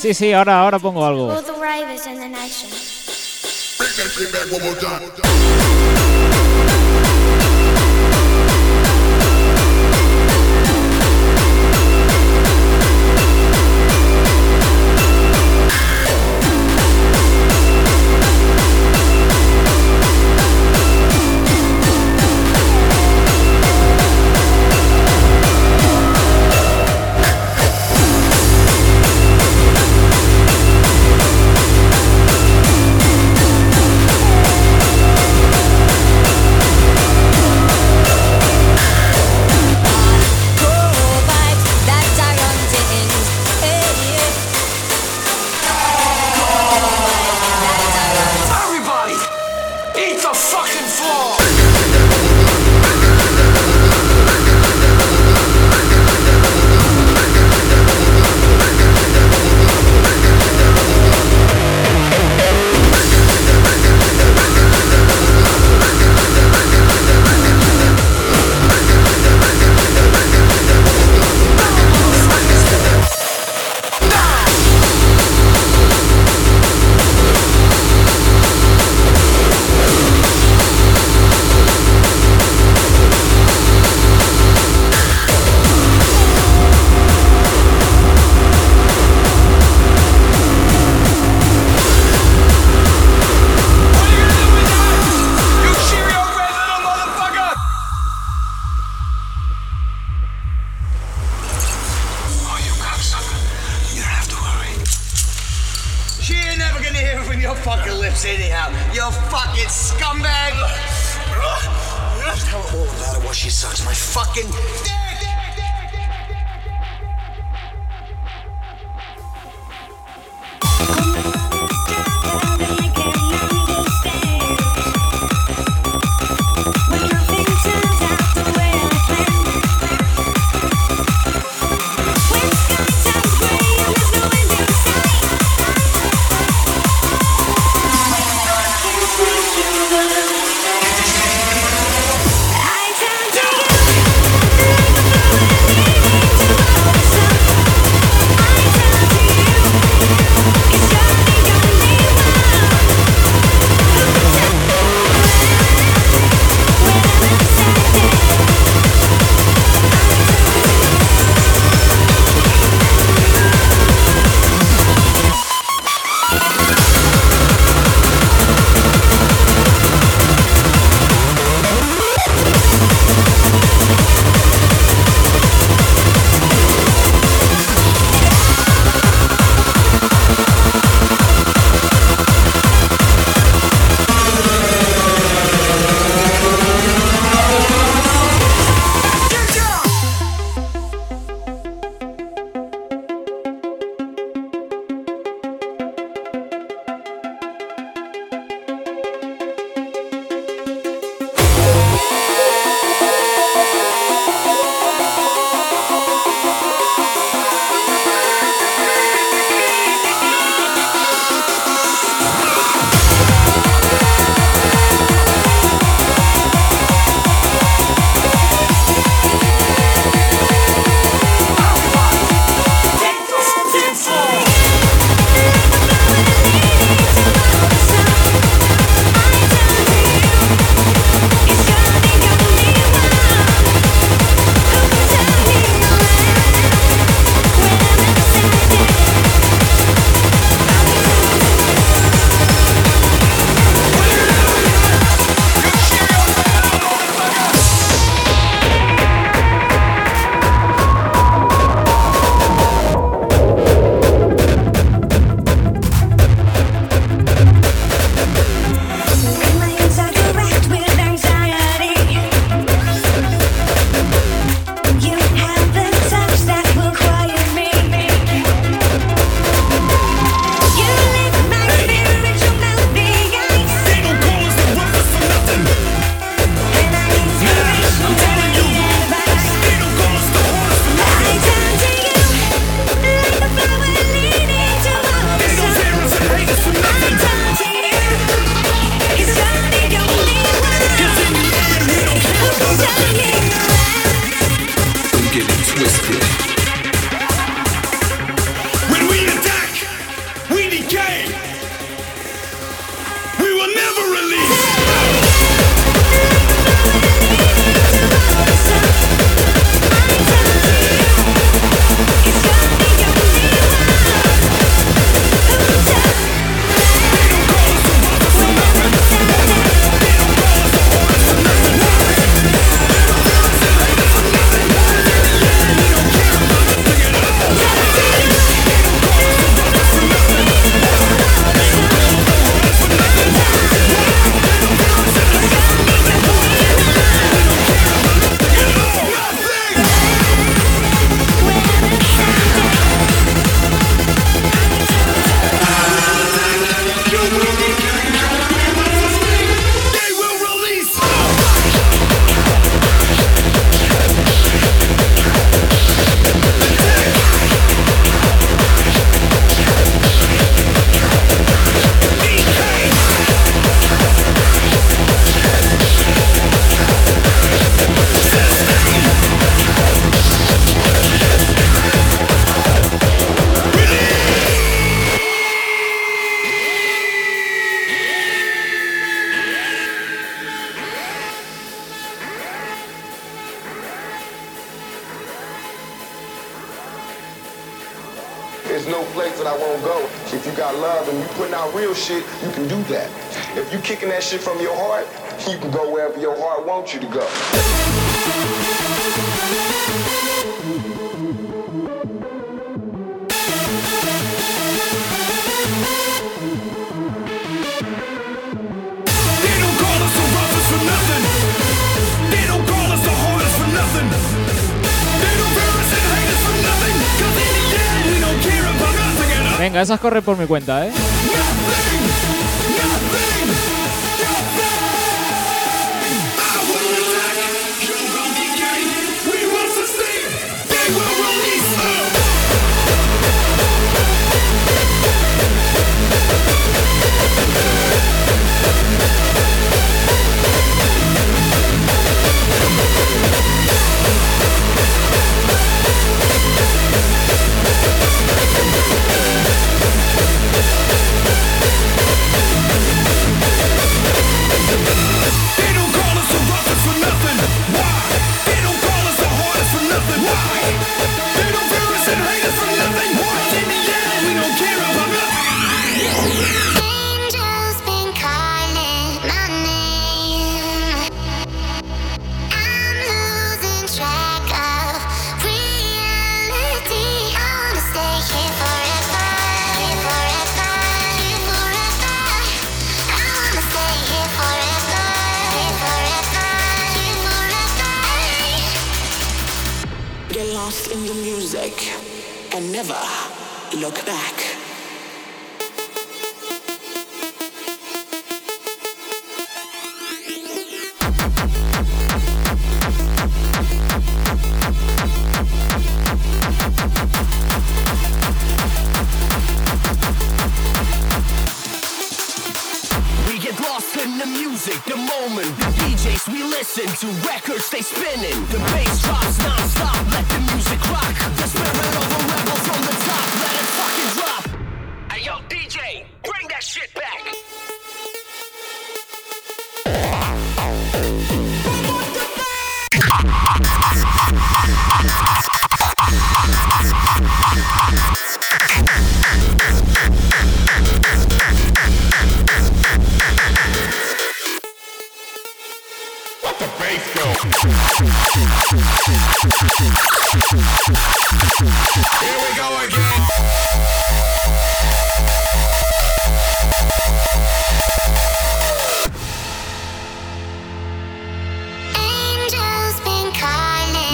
Sí, sí, ahora, ahora pongo algo.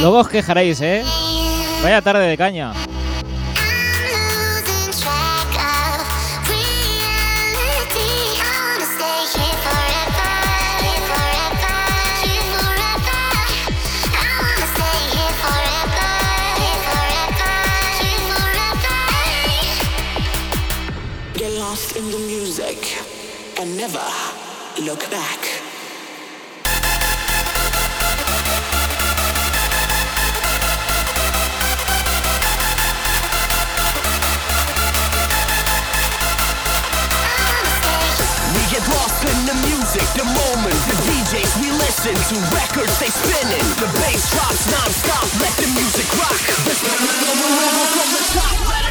Luego os quejaréis, ¿eh? Vaya tarde de caña. in the music and never look back. get lost in the music, the moment, the DJs we listen to, records they spinning, the bass drops non-stop, let the music rock. Let's from the top.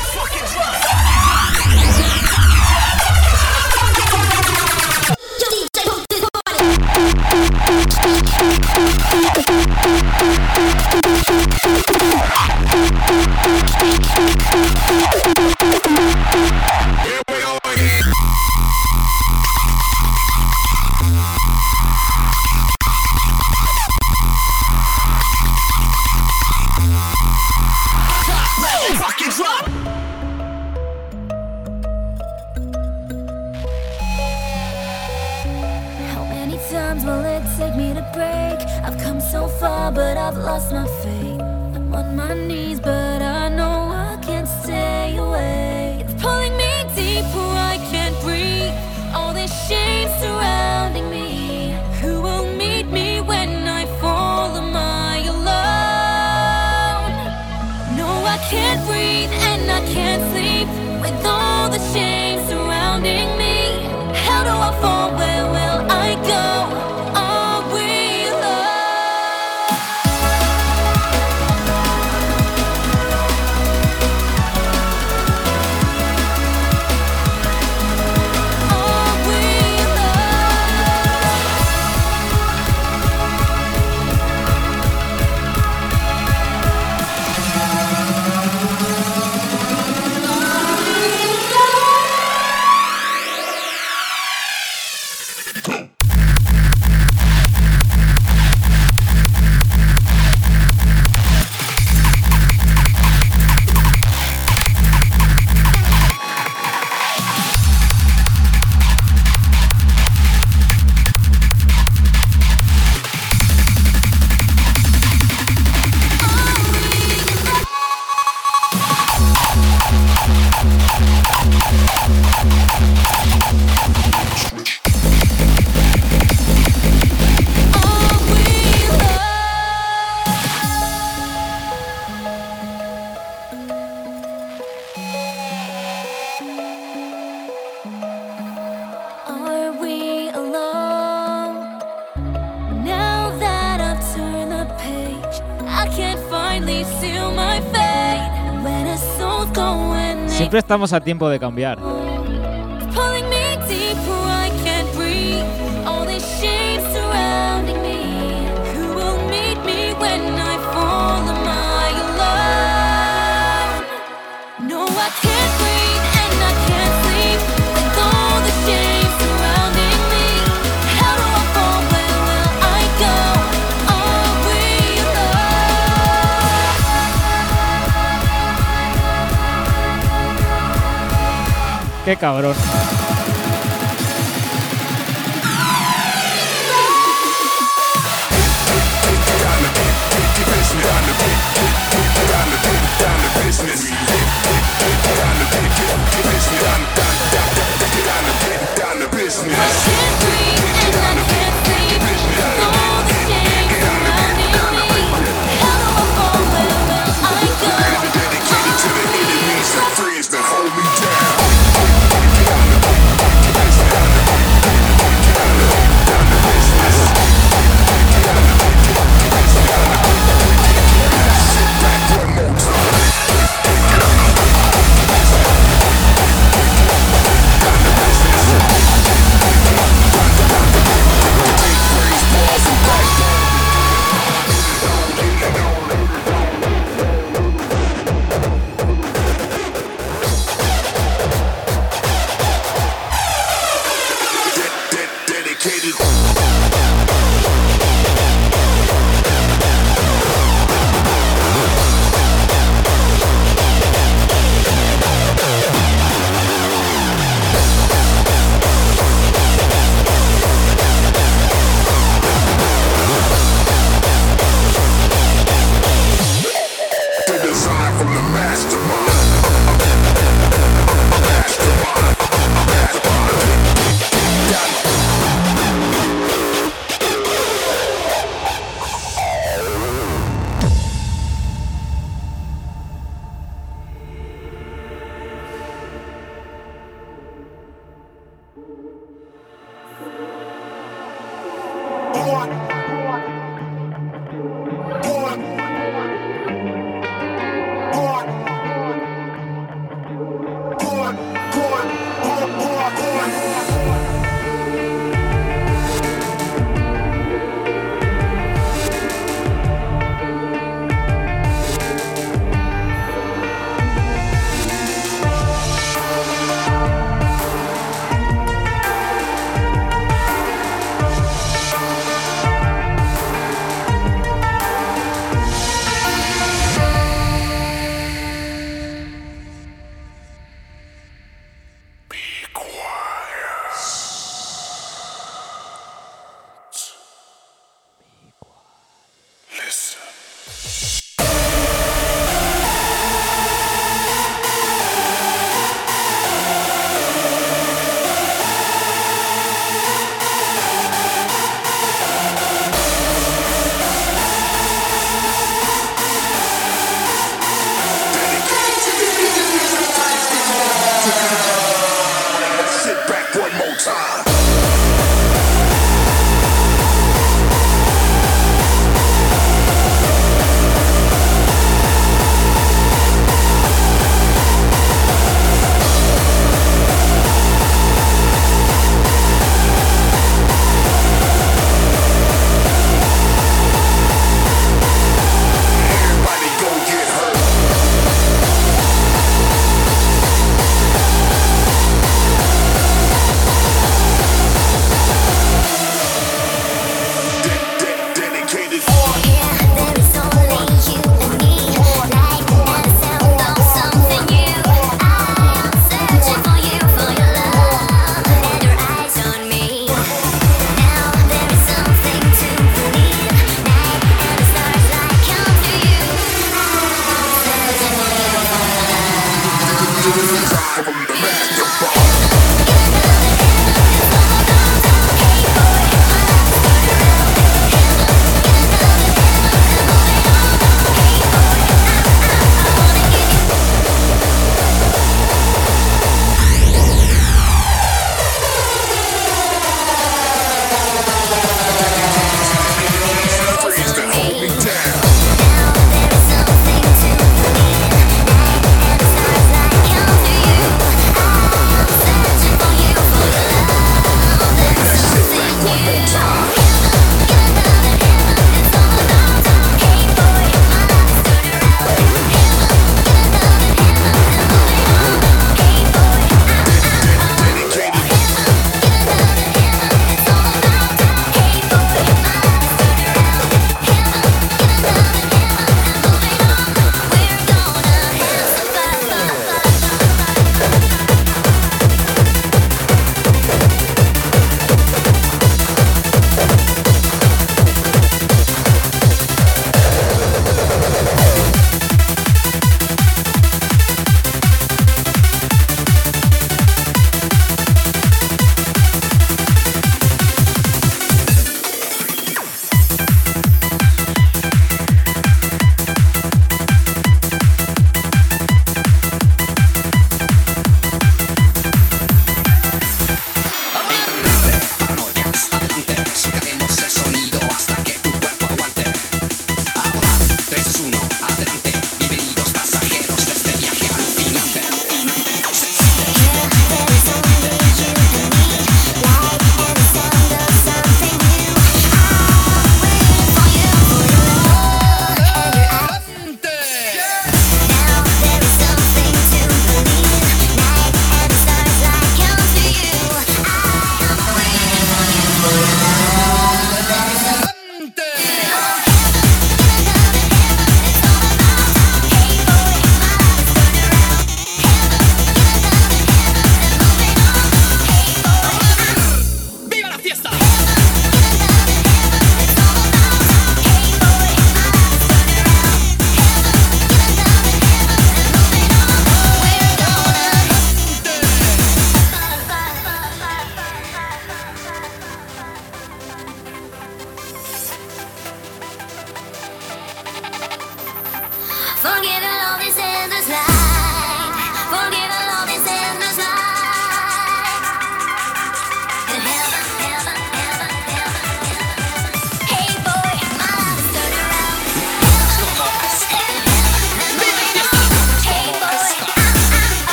Estamos a tiempo de cambiar. Qué cabrón.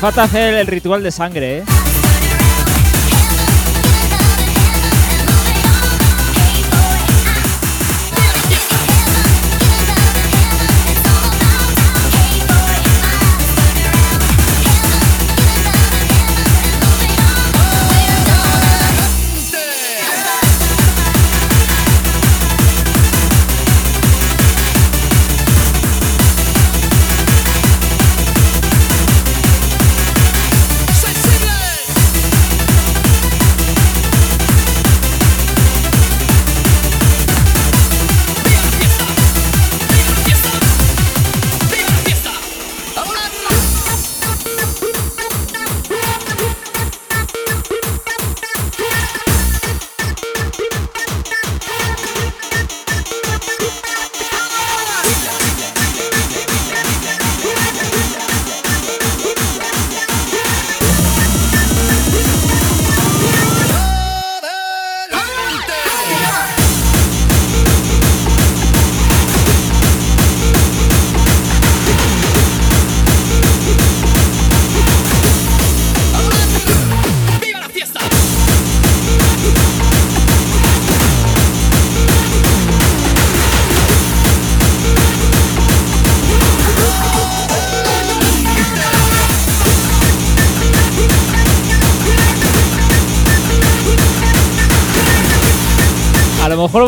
Falta hacer el ritual de sangre, ¿eh?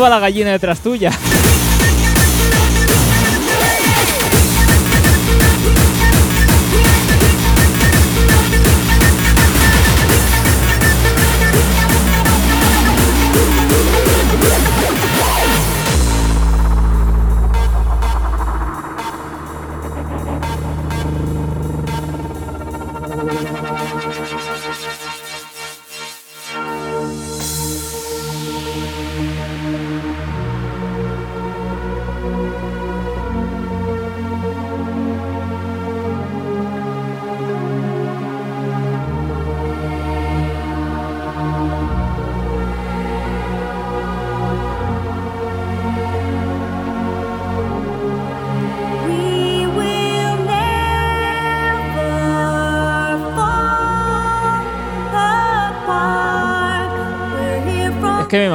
A lo mejor va la gallina detrás tuya.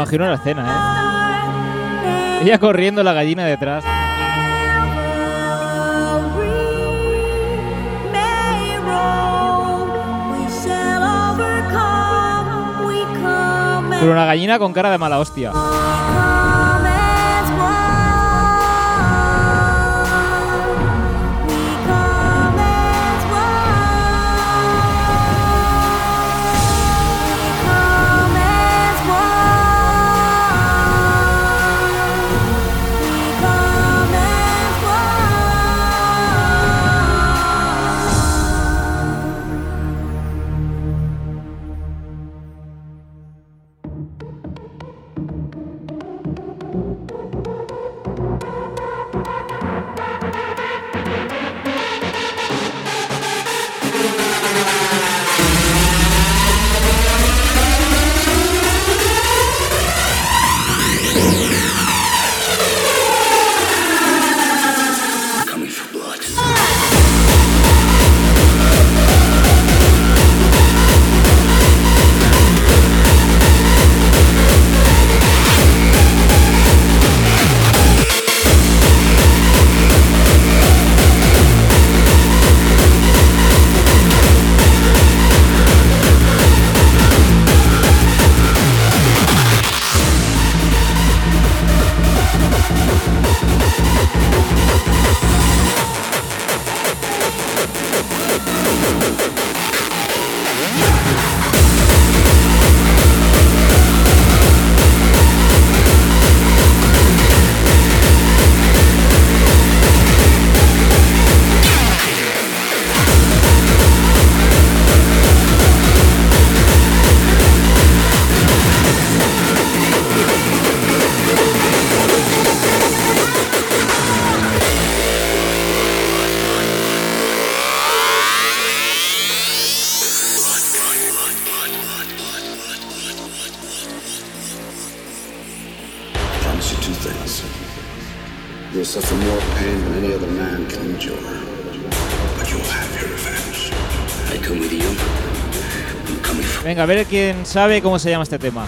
Imagino la escena, ¿eh? Ella corriendo, la gallina detrás. Pero una gallina con cara de mala hostia. Venga, a ver quién sabe cómo se llama este tema.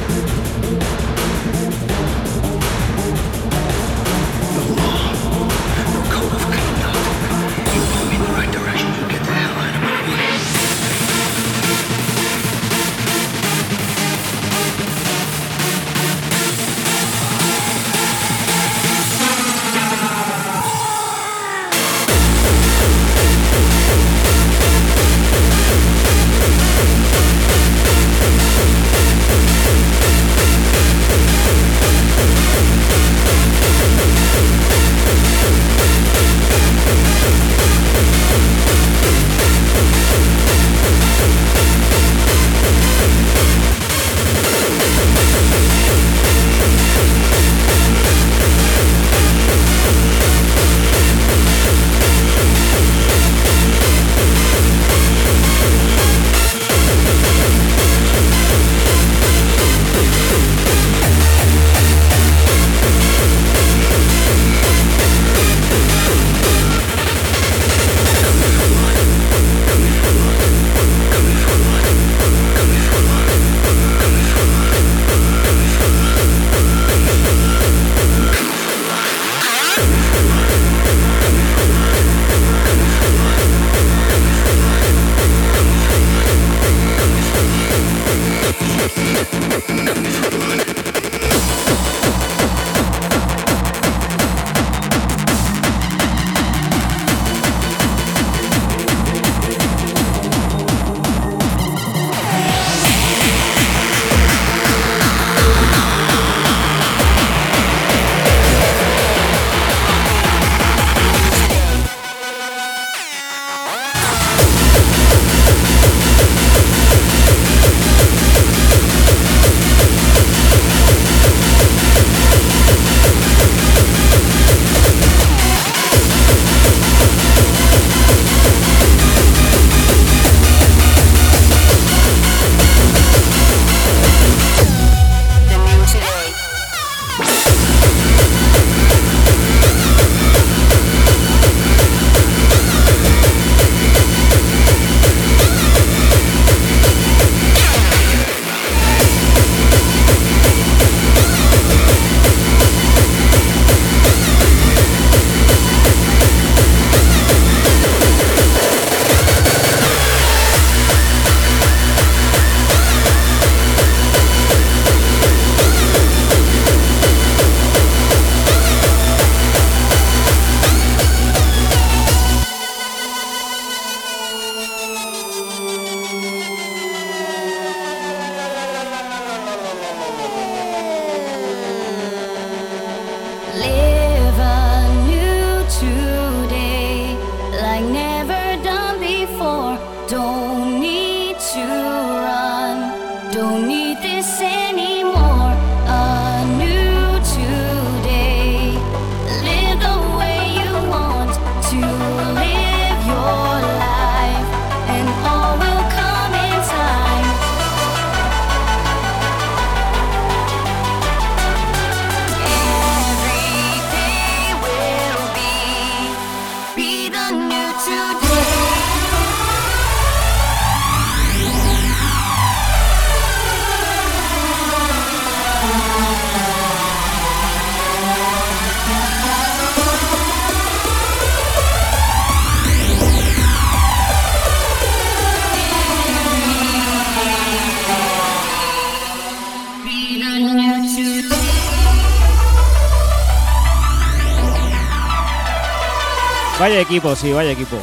equipo, sí, vaya equipo.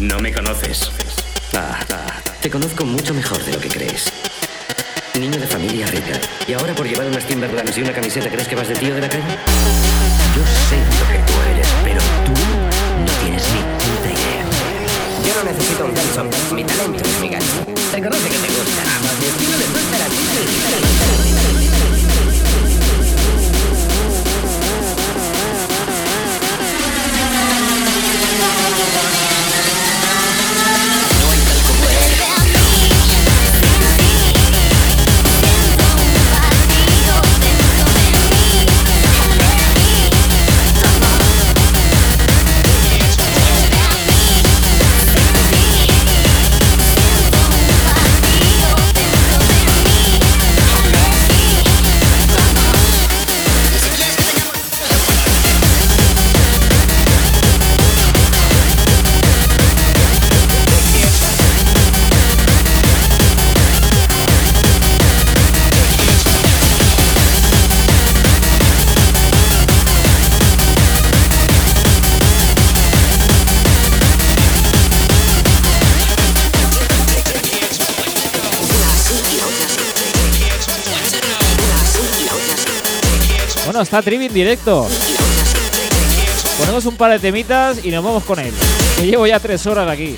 No me conoces. Ah, ah, ah, te conozco mucho mejor de lo que crees. Niño de familia rica. ¿Y ahora por llevar unas Timberlands y una camiseta crees que vas de tío de la calle? Yo sé lo que tú eres, pero tú no tienes ni puta idea. Yo no necesito un Benson. Mi talento es mi gancho. Reconoce que te gusta. Vamos, mi estilo de a Está Trivin directo. Ponemos un par de temitas y nos vamos con él. Que llevo ya tres horas aquí.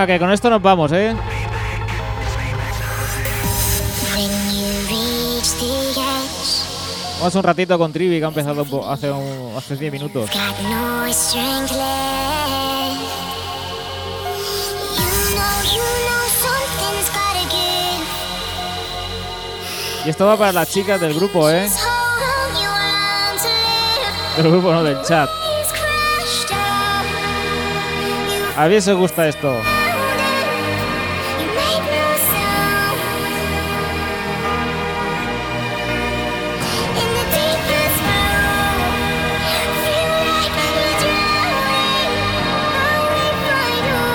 Venga, que con esto nos vamos, ¿eh? Vamos un ratito con Trivi, que ha empezado un po- hace, un- hace 10 minutos. Y esto va para las chicas del grupo, ¿eh? Del grupo, no del chat. A ver si os gusta esto.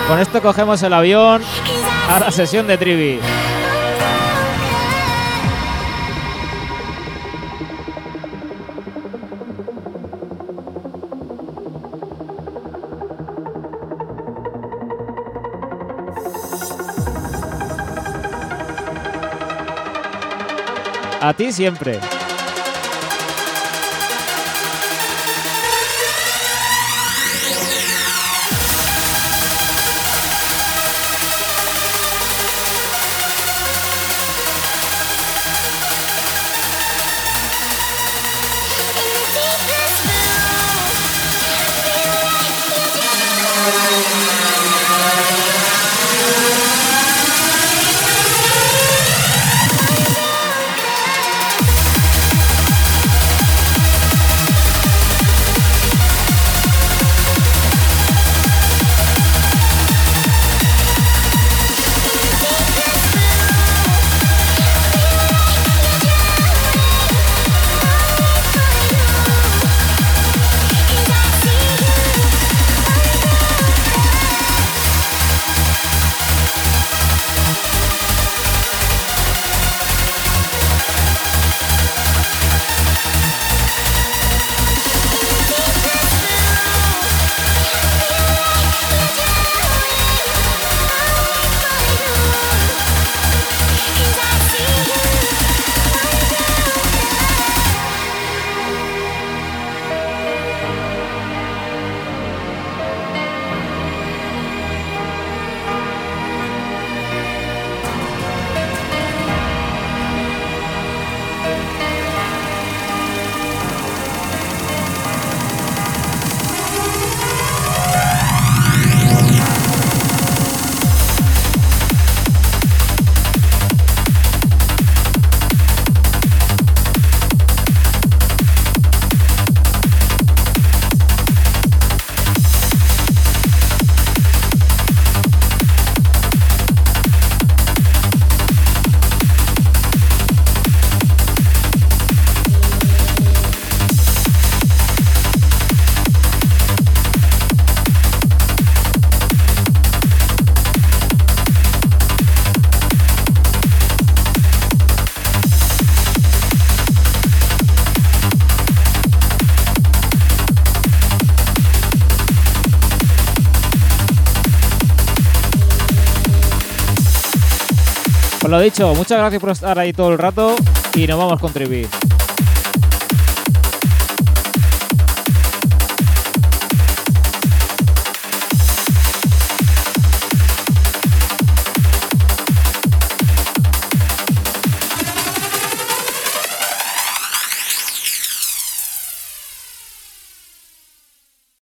Con esto cogemos el avión a la sesión de Trivi. A ti siempre. Lo dicho, muchas gracias por estar ahí todo el rato y nos vamos con Trivi.